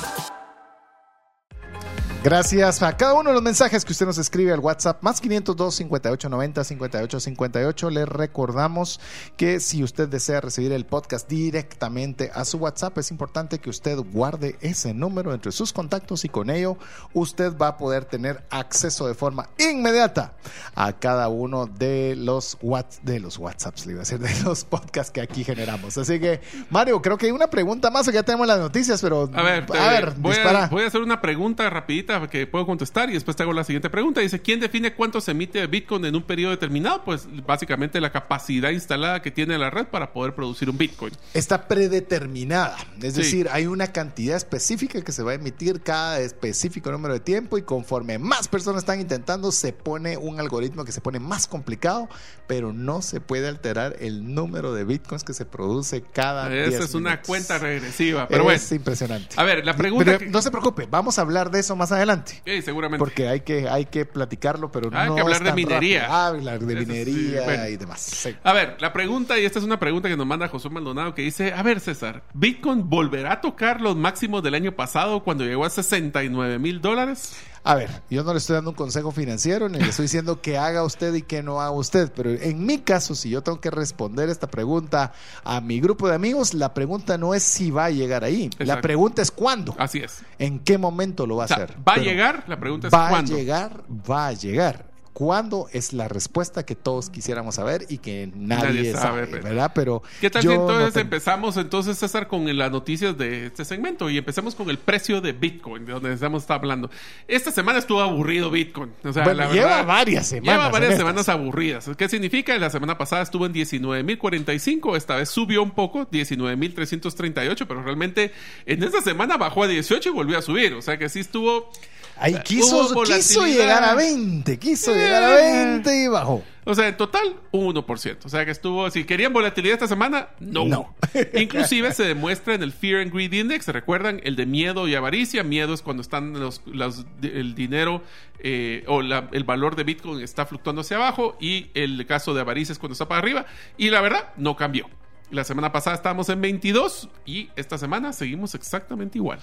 Gracias a cada uno de los mensajes que usted nos escribe al WhatsApp más 502 5890 5858. Le recordamos que si usted desea recibir el podcast directamente a su WhatsApp, es importante que usted guarde ese número entre sus contactos y con ello usted va a poder tener acceso de forma inmediata a cada uno de los Whats de los WhatsApps, le iba a decir, de los podcasts que aquí generamos. Así que, Mario, creo que hay una pregunta más, ya tenemos las noticias, pero A ver, a ver, voy, dispara. a, voy a hacer una pregunta rapidita que puedo contestar y después te hago la siguiente pregunta. Dice, ¿quién define cuánto se emite Bitcoin en un periodo determinado? Pues básicamente la capacidad instalada que tiene la red para poder producir un Bitcoin. está predeterminada. Es Sí. decir, hay una cantidad específica que se va a emitir cada específico número de tiempo y conforme más personas están intentando, se pone un algoritmo que se pone más complicado, pero no se puede alterar el número de bitcoins que se produce cada Esa 10 es una cuenta regresiva. Pero es bueno, impresionante. a ver, la pregunta... Pero que- no se preocupe, vamos a hablar de eso más adelante. Sí, seguramente. Porque hay que, hay que platicarlo, pero Hay no que hablar es de minería. rápido. Ah, hablar de Eso sí, minería bueno. y demás. Sí. A ver, la pregunta, y esta es una pregunta que nos manda José Maldonado, que dice, a ver César, ¿Bitcoin volverá a tocar los máximos del año pasado cuando llegó a 69 mil dólares? A ver, yo no le estoy dando un consejo financiero ni le estoy diciendo que haga usted y que no haga usted, pero en mi caso, si yo tengo que responder esta pregunta a mi grupo de amigos, la pregunta no es si va a llegar ahí, la pregunta es cuándo, Así es. en qué momento lo va a O sea, hacer. ¿va a llegar? La pregunta es va ¿cuándo? a llegar, va a llegar. ¿Cuándo es la respuesta que todos quisiéramos saber y que nadie, Nadie sabe, sabe, pero- ¿verdad? Pero ¿Qué tal si entonces empezamos entonces, César, con las noticias de este segmento y empecemos con el precio de Bitcoin, de donde estamos hablando? Esta semana estuvo aburrido Bitcoin. O sea, Bueno, la lleva verdad, varias semanas Lleva varias semanas aburridas. ¿Qué significa? La semana pasada estuvo en 19.045, esta vez subió un poco, 19.338, pero realmente en esta semana bajó a 18 y volvió a subir. O sea que sí estuvo Ahí quiso, quiso llegar a 20, quiso llegar a 20 y bajó. O sea, en total, un 1%. O sea, que estuvo, si querían volatilidad esta semana, no. No. Inclusive se demuestra en el Fear and Greed Index, ¿recuerdan? El de miedo y avaricia. Miedo es cuando están los, los- el dinero eh, o la- el valor de Bitcoin está fluctuando hacia abajo y el caso de avaricia es cuando está para arriba. Y la verdad, no cambió. La semana pasada estábamos en 22 y esta semana seguimos exactamente igual.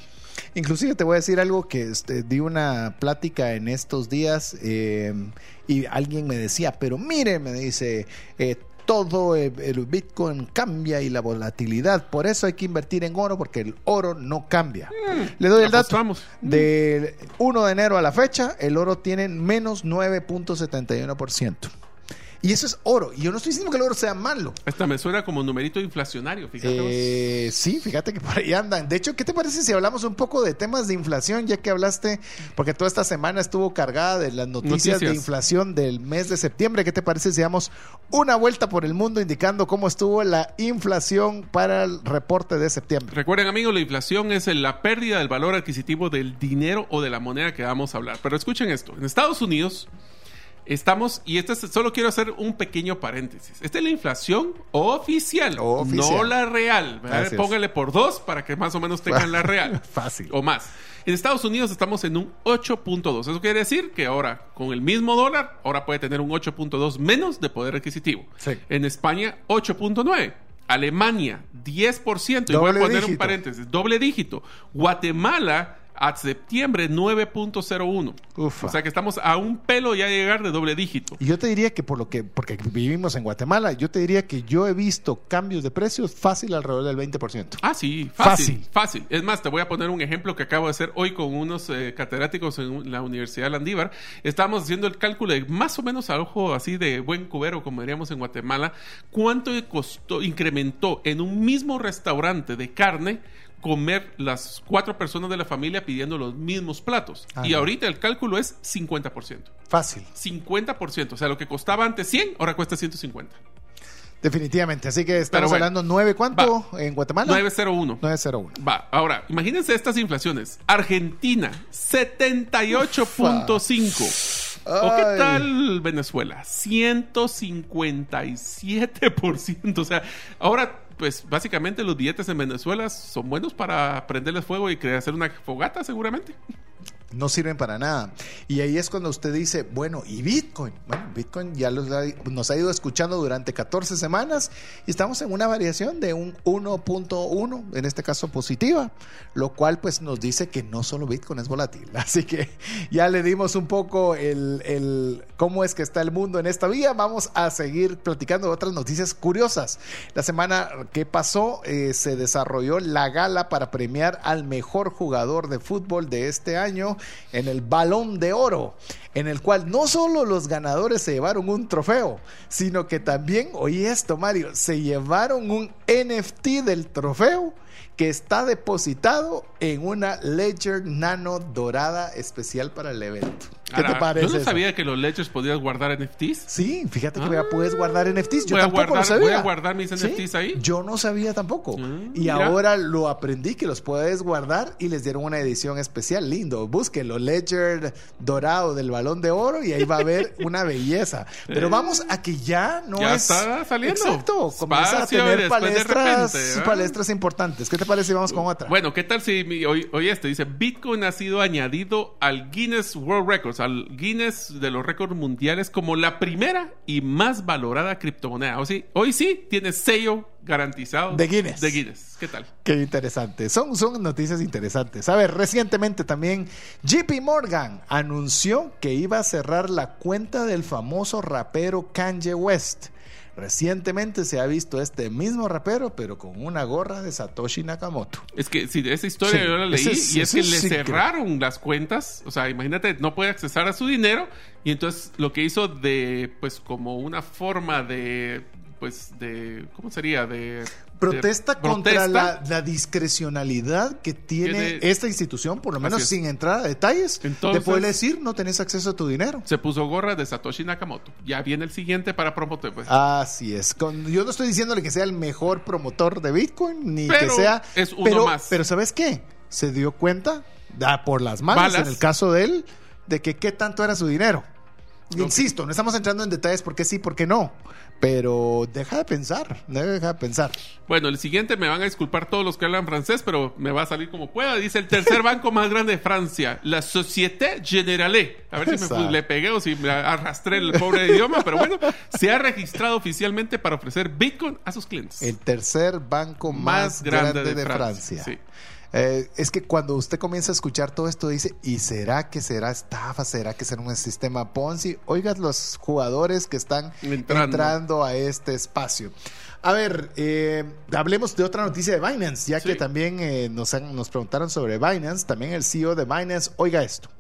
Inclusive te voy a decir algo que este, di una plática en estos días eh, y alguien me decía, pero mire, me dice, eh, todo el, el Bitcoin cambia y la volatilidad, por eso hay que invertir en oro porque el oro no cambia. Le doy el dato. apostamos. Del 1 de enero a la fecha, el oro tiene menos 9.71%. Y eso es oro. Y yo no estoy diciendo que el oro sea malo. Esta me suena como numerito inflacionario, fíjate. Eh, sí, fíjate que por ahí andan. De hecho, ¿qué te parece si hablamos un poco de temas de inflación, ya que hablaste, porque toda esta semana estuvo cargada de las noticias, de Noticias. inflación del mes de septiembre? ¿Qué te parece si damos una vuelta por el mundo indicando cómo estuvo la inflación para el reporte de septiembre? Recuerden amigos, la inflación es la pérdida del valor adquisitivo del dinero o de la moneda que vamos a hablar. Pero escuchen esto, en Estados Unidos estamos, y este es- solo quiero hacer un pequeño paréntesis. Esta es la inflación oficial, Oficial. no la real. Póngale por dos para que más o menos tengan la real. Fácil. O más. En Estados Unidos estamos en un 8.2. Eso quiere decir que ahora, con el mismo dólar, ahora puede tener un 8.2 menos de poder adquisitivo. Sí. En España, 8.9. Alemania, 10%. y voy a Doble poner un paréntesis. Doble dígito. Guatemala, a septiembre, 9.01. Ufa. O sea que estamos a un pelo ya de llegar de doble dígito. Y yo te diría que por lo que, porque vivimos en Guatemala, yo te diría que yo he visto cambios de precios fácil alrededor del 20%. Ah, sí, fácil, Fácil. fácil. Es más, te voy a poner un ejemplo que acabo de hacer hoy con unos eh, catedráticos en la Universidad de Landívar. Estábamos haciendo el cálculo de más o menos a ojo así de buen cubero, como diríamos en Guatemala, cuánto costó, incrementó en un mismo restaurante de carne comer las cuatro personas de la familia pidiendo los mismos platos. Ah, y ahorita el cálculo es 50%. Fácil. 50%. O sea, lo que costaba antes 100, ahora cuesta 150. Definitivamente. Así que estamos bueno. hablando 9, ¿cuánto en Guatemala? 901. 901. Va, ahora, imagínense estas inflaciones. Argentina, 78.5. ¿O qué tal Venezuela? 157%. O sea, ahora, pues básicamente los billetes en Venezuela son buenos para prenderles fuego y crear- hacer una fogata, seguramente. no sirven para nada. Y ahí es cuando usted dice, bueno, ¿y Bitcoin? Bueno, Bitcoin ya nos ha ido escuchando durante 14 semanas y estamos en una variación de un 1.1, en este caso positiva, lo cual pues nos dice que no solo Bitcoin es volátil. Así que ya le dimos un poco el, el cómo es que está el mundo en esta vía. Vamos a seguir platicando de otras noticias curiosas. La semana que pasó eh, se desarrolló la gala para premiar al mejor jugador de fútbol de este año en el Balón de Oro, en el cual no solo los ganadores se llevaron un trofeo, sino que también, oye esto Mario, se llevaron un NFT del trofeo que está depositado en una Ledger Nano dorada especial para el evento. ¿Qué Ahora, te parece? Yo no eso? sabía que los ledgers podías guardar NFTs. Sí, fíjate que Ah. ya puedes guardar NFTs. Yo Voy a tampoco guardar- lo sabía. voy a guardar mis Sí, NFTs ahí. Yo no sabía tampoco. Ah, y mira. ahora lo aprendí que los puedes guardar y les dieron una edición especial. Lindo. Búsquenlo. Ledger dorado del balón de oro y ahí va a haber una belleza. Pero Eh. vamos a que ya no Ya es. está saliendo. Exacto. Comienza a Espacio tener palestras, repente, ¿verdad? palestras importantes. ¿Qué te parece vamos con otra? Bueno, ¿qué tal si mi- hoy, hoy este dice Bitcoin ha sido añadido al Guinness World Records, al Guinness de los récords mundiales como la primera y más valorada criptomoneda? O hoy sí tiene sello garantizado De Guinness. De Guinness. ¿Qué tal? Qué interesante. Son, son noticias interesantes. A ver, recientemente también JP Morgan anunció que iba a cerrar la cuenta del famoso rapero Kanye West. Recientemente se ha visto este mismo rapero, pero con una gorra de Satoshi Nakamoto. Es que si esa historia Sí, yo la leí ese y es que le cerraron las cuentas, o sea, imagínate, no puede accesar a su dinero y entonces lo que hizo de, pues como una forma de, pues de, ¿cómo sería? De... Protesta de- contra protesta. la, la discrecionalidad que tiene Tiene- esta institución, por lo menos sin entrar a detalles, Entonces- de poder decir no tenés acceso a tu dinero. Se puso gorra de Satoshi Nakamoto. Ya viene el siguiente para promover. Pues. Así es. Con- yo no estoy diciéndole que sea el mejor promotor de Bitcoin, ni Pero que sea. es uno pero, más. Pero ¿sabes qué? Se dio cuenta da por las manos Balas. en el caso de él, de que qué tanto era su dinero. Insisto, no estamos entrando en detalles por qué sí, por qué no. Pero deja de pensar, deja de pensar. Bueno, el siguiente me van a disculpar todos los que hablan francés, pero me va a salir como pueda. Dice el tercer banco más grande de Francia, la Société Générale. A ver si me le pegué o si me arrastré el pobre idioma, pero bueno, se ha registrado oficialmente para ofrecer Bitcoin a sus clientes. El tercer banco más, grande, de, Francia. Sí. Eh, es que cuando usted comienza a escuchar todo esto, dice, ¿y será que será estafa? ¿Será que será un sistema Ponzi? Oiga los jugadores que están Entrando. entrando, a este espacio. A ver, eh, hablemos de otra noticia de Binance, ya Sí. que también eh, nos, han- nos preguntaron sobre Binance. También el CEO de Binance, oiga esto.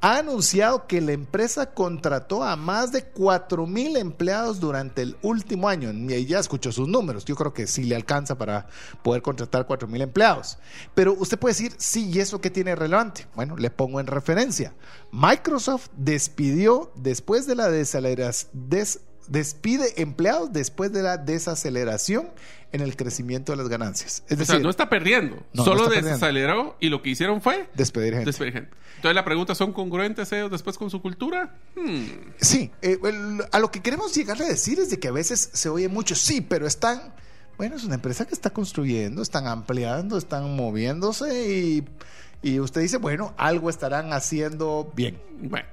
Ha anunciado que la empresa contrató a más de 4 mil empleados durante el último año. Y ya escuchó sus números. Yo creo que sí le alcanza para poder contratar 4 mil empleados. Pero usted puede decir, sí, ¿y eso qué tiene relevante? Bueno, le pongo en referencia. Microsoft despidió después de la desaceleración. Despide empleados después de la desaceleración en el crecimiento de las ganancias. Es O decir, sea, no está perdiendo, No, no solo perdiendo. desaceleró y lo que hicieron fue despedir gente. despedir gente. Entonces la pregunta, ¿son congruentes ellos después con su cultura? Hmm. Sí, eh, el- a lo que queremos llegar a decir es de que a veces se oye mucho, sí, pero están, bueno, es una empresa que está construyendo, están ampliando, están moviéndose y, y usted dice, bueno, algo estarán haciendo bien. Bueno,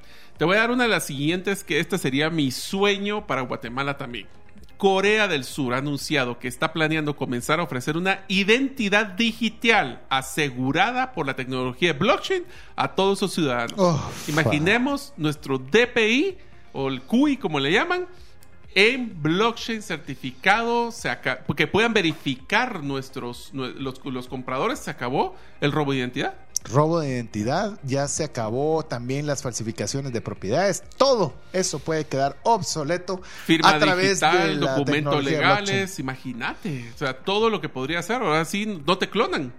te voy a dar una de las siguientes que este sería mi sueño para Guatemala también. Corea del Sur ha anunciado que está planeando comenzar a ofrecer una identidad digital asegurada por la tecnología de blockchain a todos sus ciudadanos. Oh, Imaginemos nuestro DPI o el QI como le llaman en blockchain certificado, se que puedan verificar nuestros nue- los, los compradores, se acabó el robo de identidad. Robo de identidad, ya se acabó también las falsificaciones de propiedades, todo eso puede quedar obsoleto firma a través digital, de la documentos legales, imagínate, o sea, todo lo que podría hacer, ahora sí no te clonan.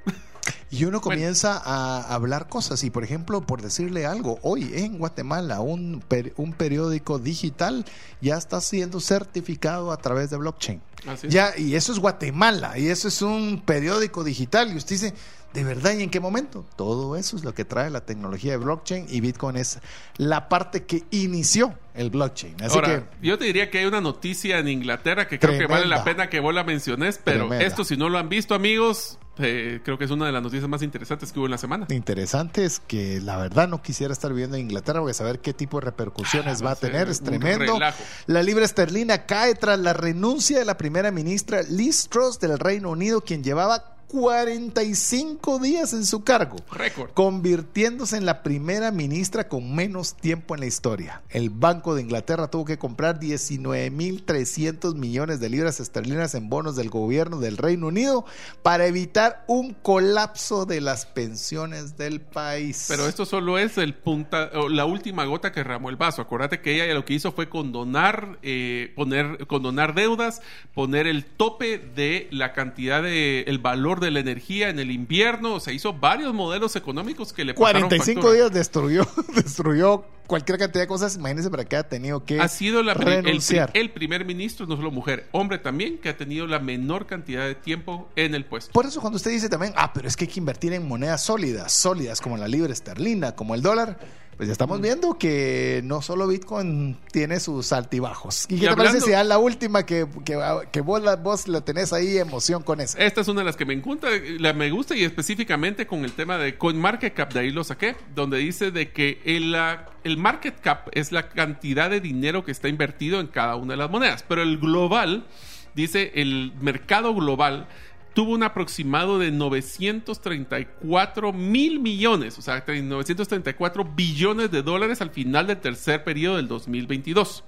Y uno comienza a hablar cosas y, por ejemplo, por decirle algo, hoy en Guatemala un, per- un periódico digital ya está siendo certificado a través de blockchain. Así. Ya, y eso es Guatemala, y eso es un periódico digital. Y usted dice, ¿de verdad y en qué momento? Todo eso es lo que trae la tecnología de blockchain y Bitcoin es la parte que inició el blockchain. Así Ahora, que yo te diría que hay una noticia en Inglaterra que creo que vale la pena que vos la menciones, pero Tremenda. esto si no lo han visto amigos, eh, creo que es una de las noticias más interesantes que hubo en la semana. interesante es que la verdad no quisiera estar viviendo en Inglaterra porque saber qué tipo de repercusiones Ah, va a tener es tremendo. relajo. La libra esterlina cae tras la renuncia de la primera ministra Liz Truss del Reino Unido, quien llevaba 45 días en su cargo, Récord. convirtiéndose en la primera ministra con menos tiempo en la historia. El Banco de Inglaterra tuvo que comprar 19.300 millones de libras esterlinas en bonos del gobierno del Reino Unido para evitar un colapso de las pensiones del país. Pero esto solo es el punta, la última gota que ramó el vaso. Acuérdate que ella lo que hizo fue condonar, eh, poner, condonar deudas, poner el tope de la cantidad de, el valor de la energía en el invierno. O sea, hizo varios modelos económicos que le pasaron 45 factura. días destruyó, destruyó cualquier cantidad de cosas. Imagínense para qué ha tenido que Ha sido la el, el primer ministro, no solo mujer, hombre también, que ha tenido la menor cantidad de tiempo en el puesto. Por eso cuando usted dice también, ah, pero es que hay que invertir en monedas sólidas, sólidas como la libra esterlina, como el dólar, pues ya estamos viendo que no solo Bitcoin tiene sus altibajos. ¿Y, Y qué te parece si da la última que, que, que vos, la, vos la tenés ahí emoción con esa? Esta es una de las que me gusta, la me gusta y específicamente con el tema de CoinMarketCap, de ahí lo saqué, donde dice de que el, el market cap es la cantidad de dinero que está invertido en cada una de las monedas, pero el global, dice el mercado global, tuvo un aproximado de 934 mil millones, o sea, 934 billones de dólares al final del tercer periodo del 2022.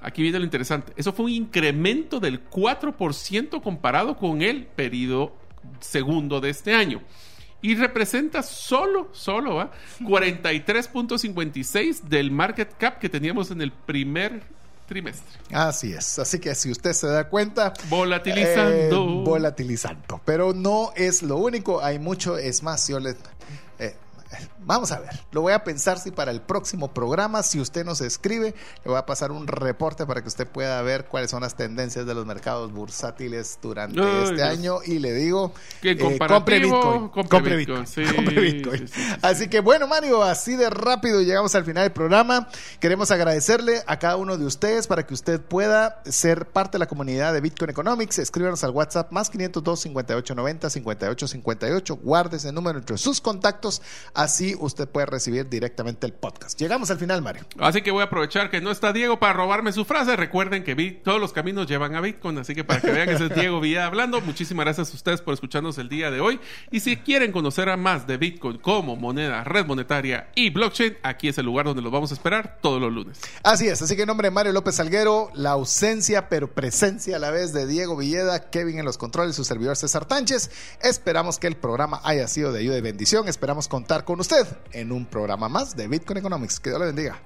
Aquí viene lo interesante. Eso fue un incremento del 4% comparado con el periodo segundo de este año. Y representa solo, solo, ¿ah? 43.56 del market cap que teníamos en el primer trimestre. Así es. Así que si usted se da cuenta. Volatilizando. eh, volatilizando. Pero no es lo único. Hay mucho. Es más, yo le. eh, vamos a ver. Lo voy a pensar si para el próximo programa, si usted nos escribe, le voy a pasar un reporte para que usted pueda ver cuáles son las tendencias de los mercados bursátiles durante Ay, este Dios. año y le digo, eh, compre Bitcoin, compre compre Bitcoin, Bitcoin, sí, compre Bitcoin. sí, sí, sí, Así que bueno, Mario, así de rápido llegamos al final del programa. Queremos agradecerle a cada uno de ustedes para que usted pueda ser parte de la comunidad de Bitcoin Economics. Escríbanos al WhatsApp más 502 5890 5858. Guarde ese número entre sus contactos, así usted puede recibir directamente el podcast. Llegamos al final, Mario. Así que voy a aprovechar que no está Diego para robarme su frase. Recuerden que Bit- todos los caminos llevan a Bitcoin, así que para que vean que ese es Diego Villa hablando, muchísimas gracias a ustedes por escucharnos el día de hoy. Y si quieren conocer a más de Bitcoin como moneda, red monetaria y blockchain, aquí es el lugar donde los vamos a esperar todos los lunes. Así es, así que en nombre de Mario López Salguero, la ausencia pero presencia a la vez de Diego Villeda, Kevin en los controles, su servidor César Tánchez. Esperamos que el programa haya sido de ayuda y bendición. Esperamos contar con en un programa más de Bitcoin Economics. Que Dios le bendiga.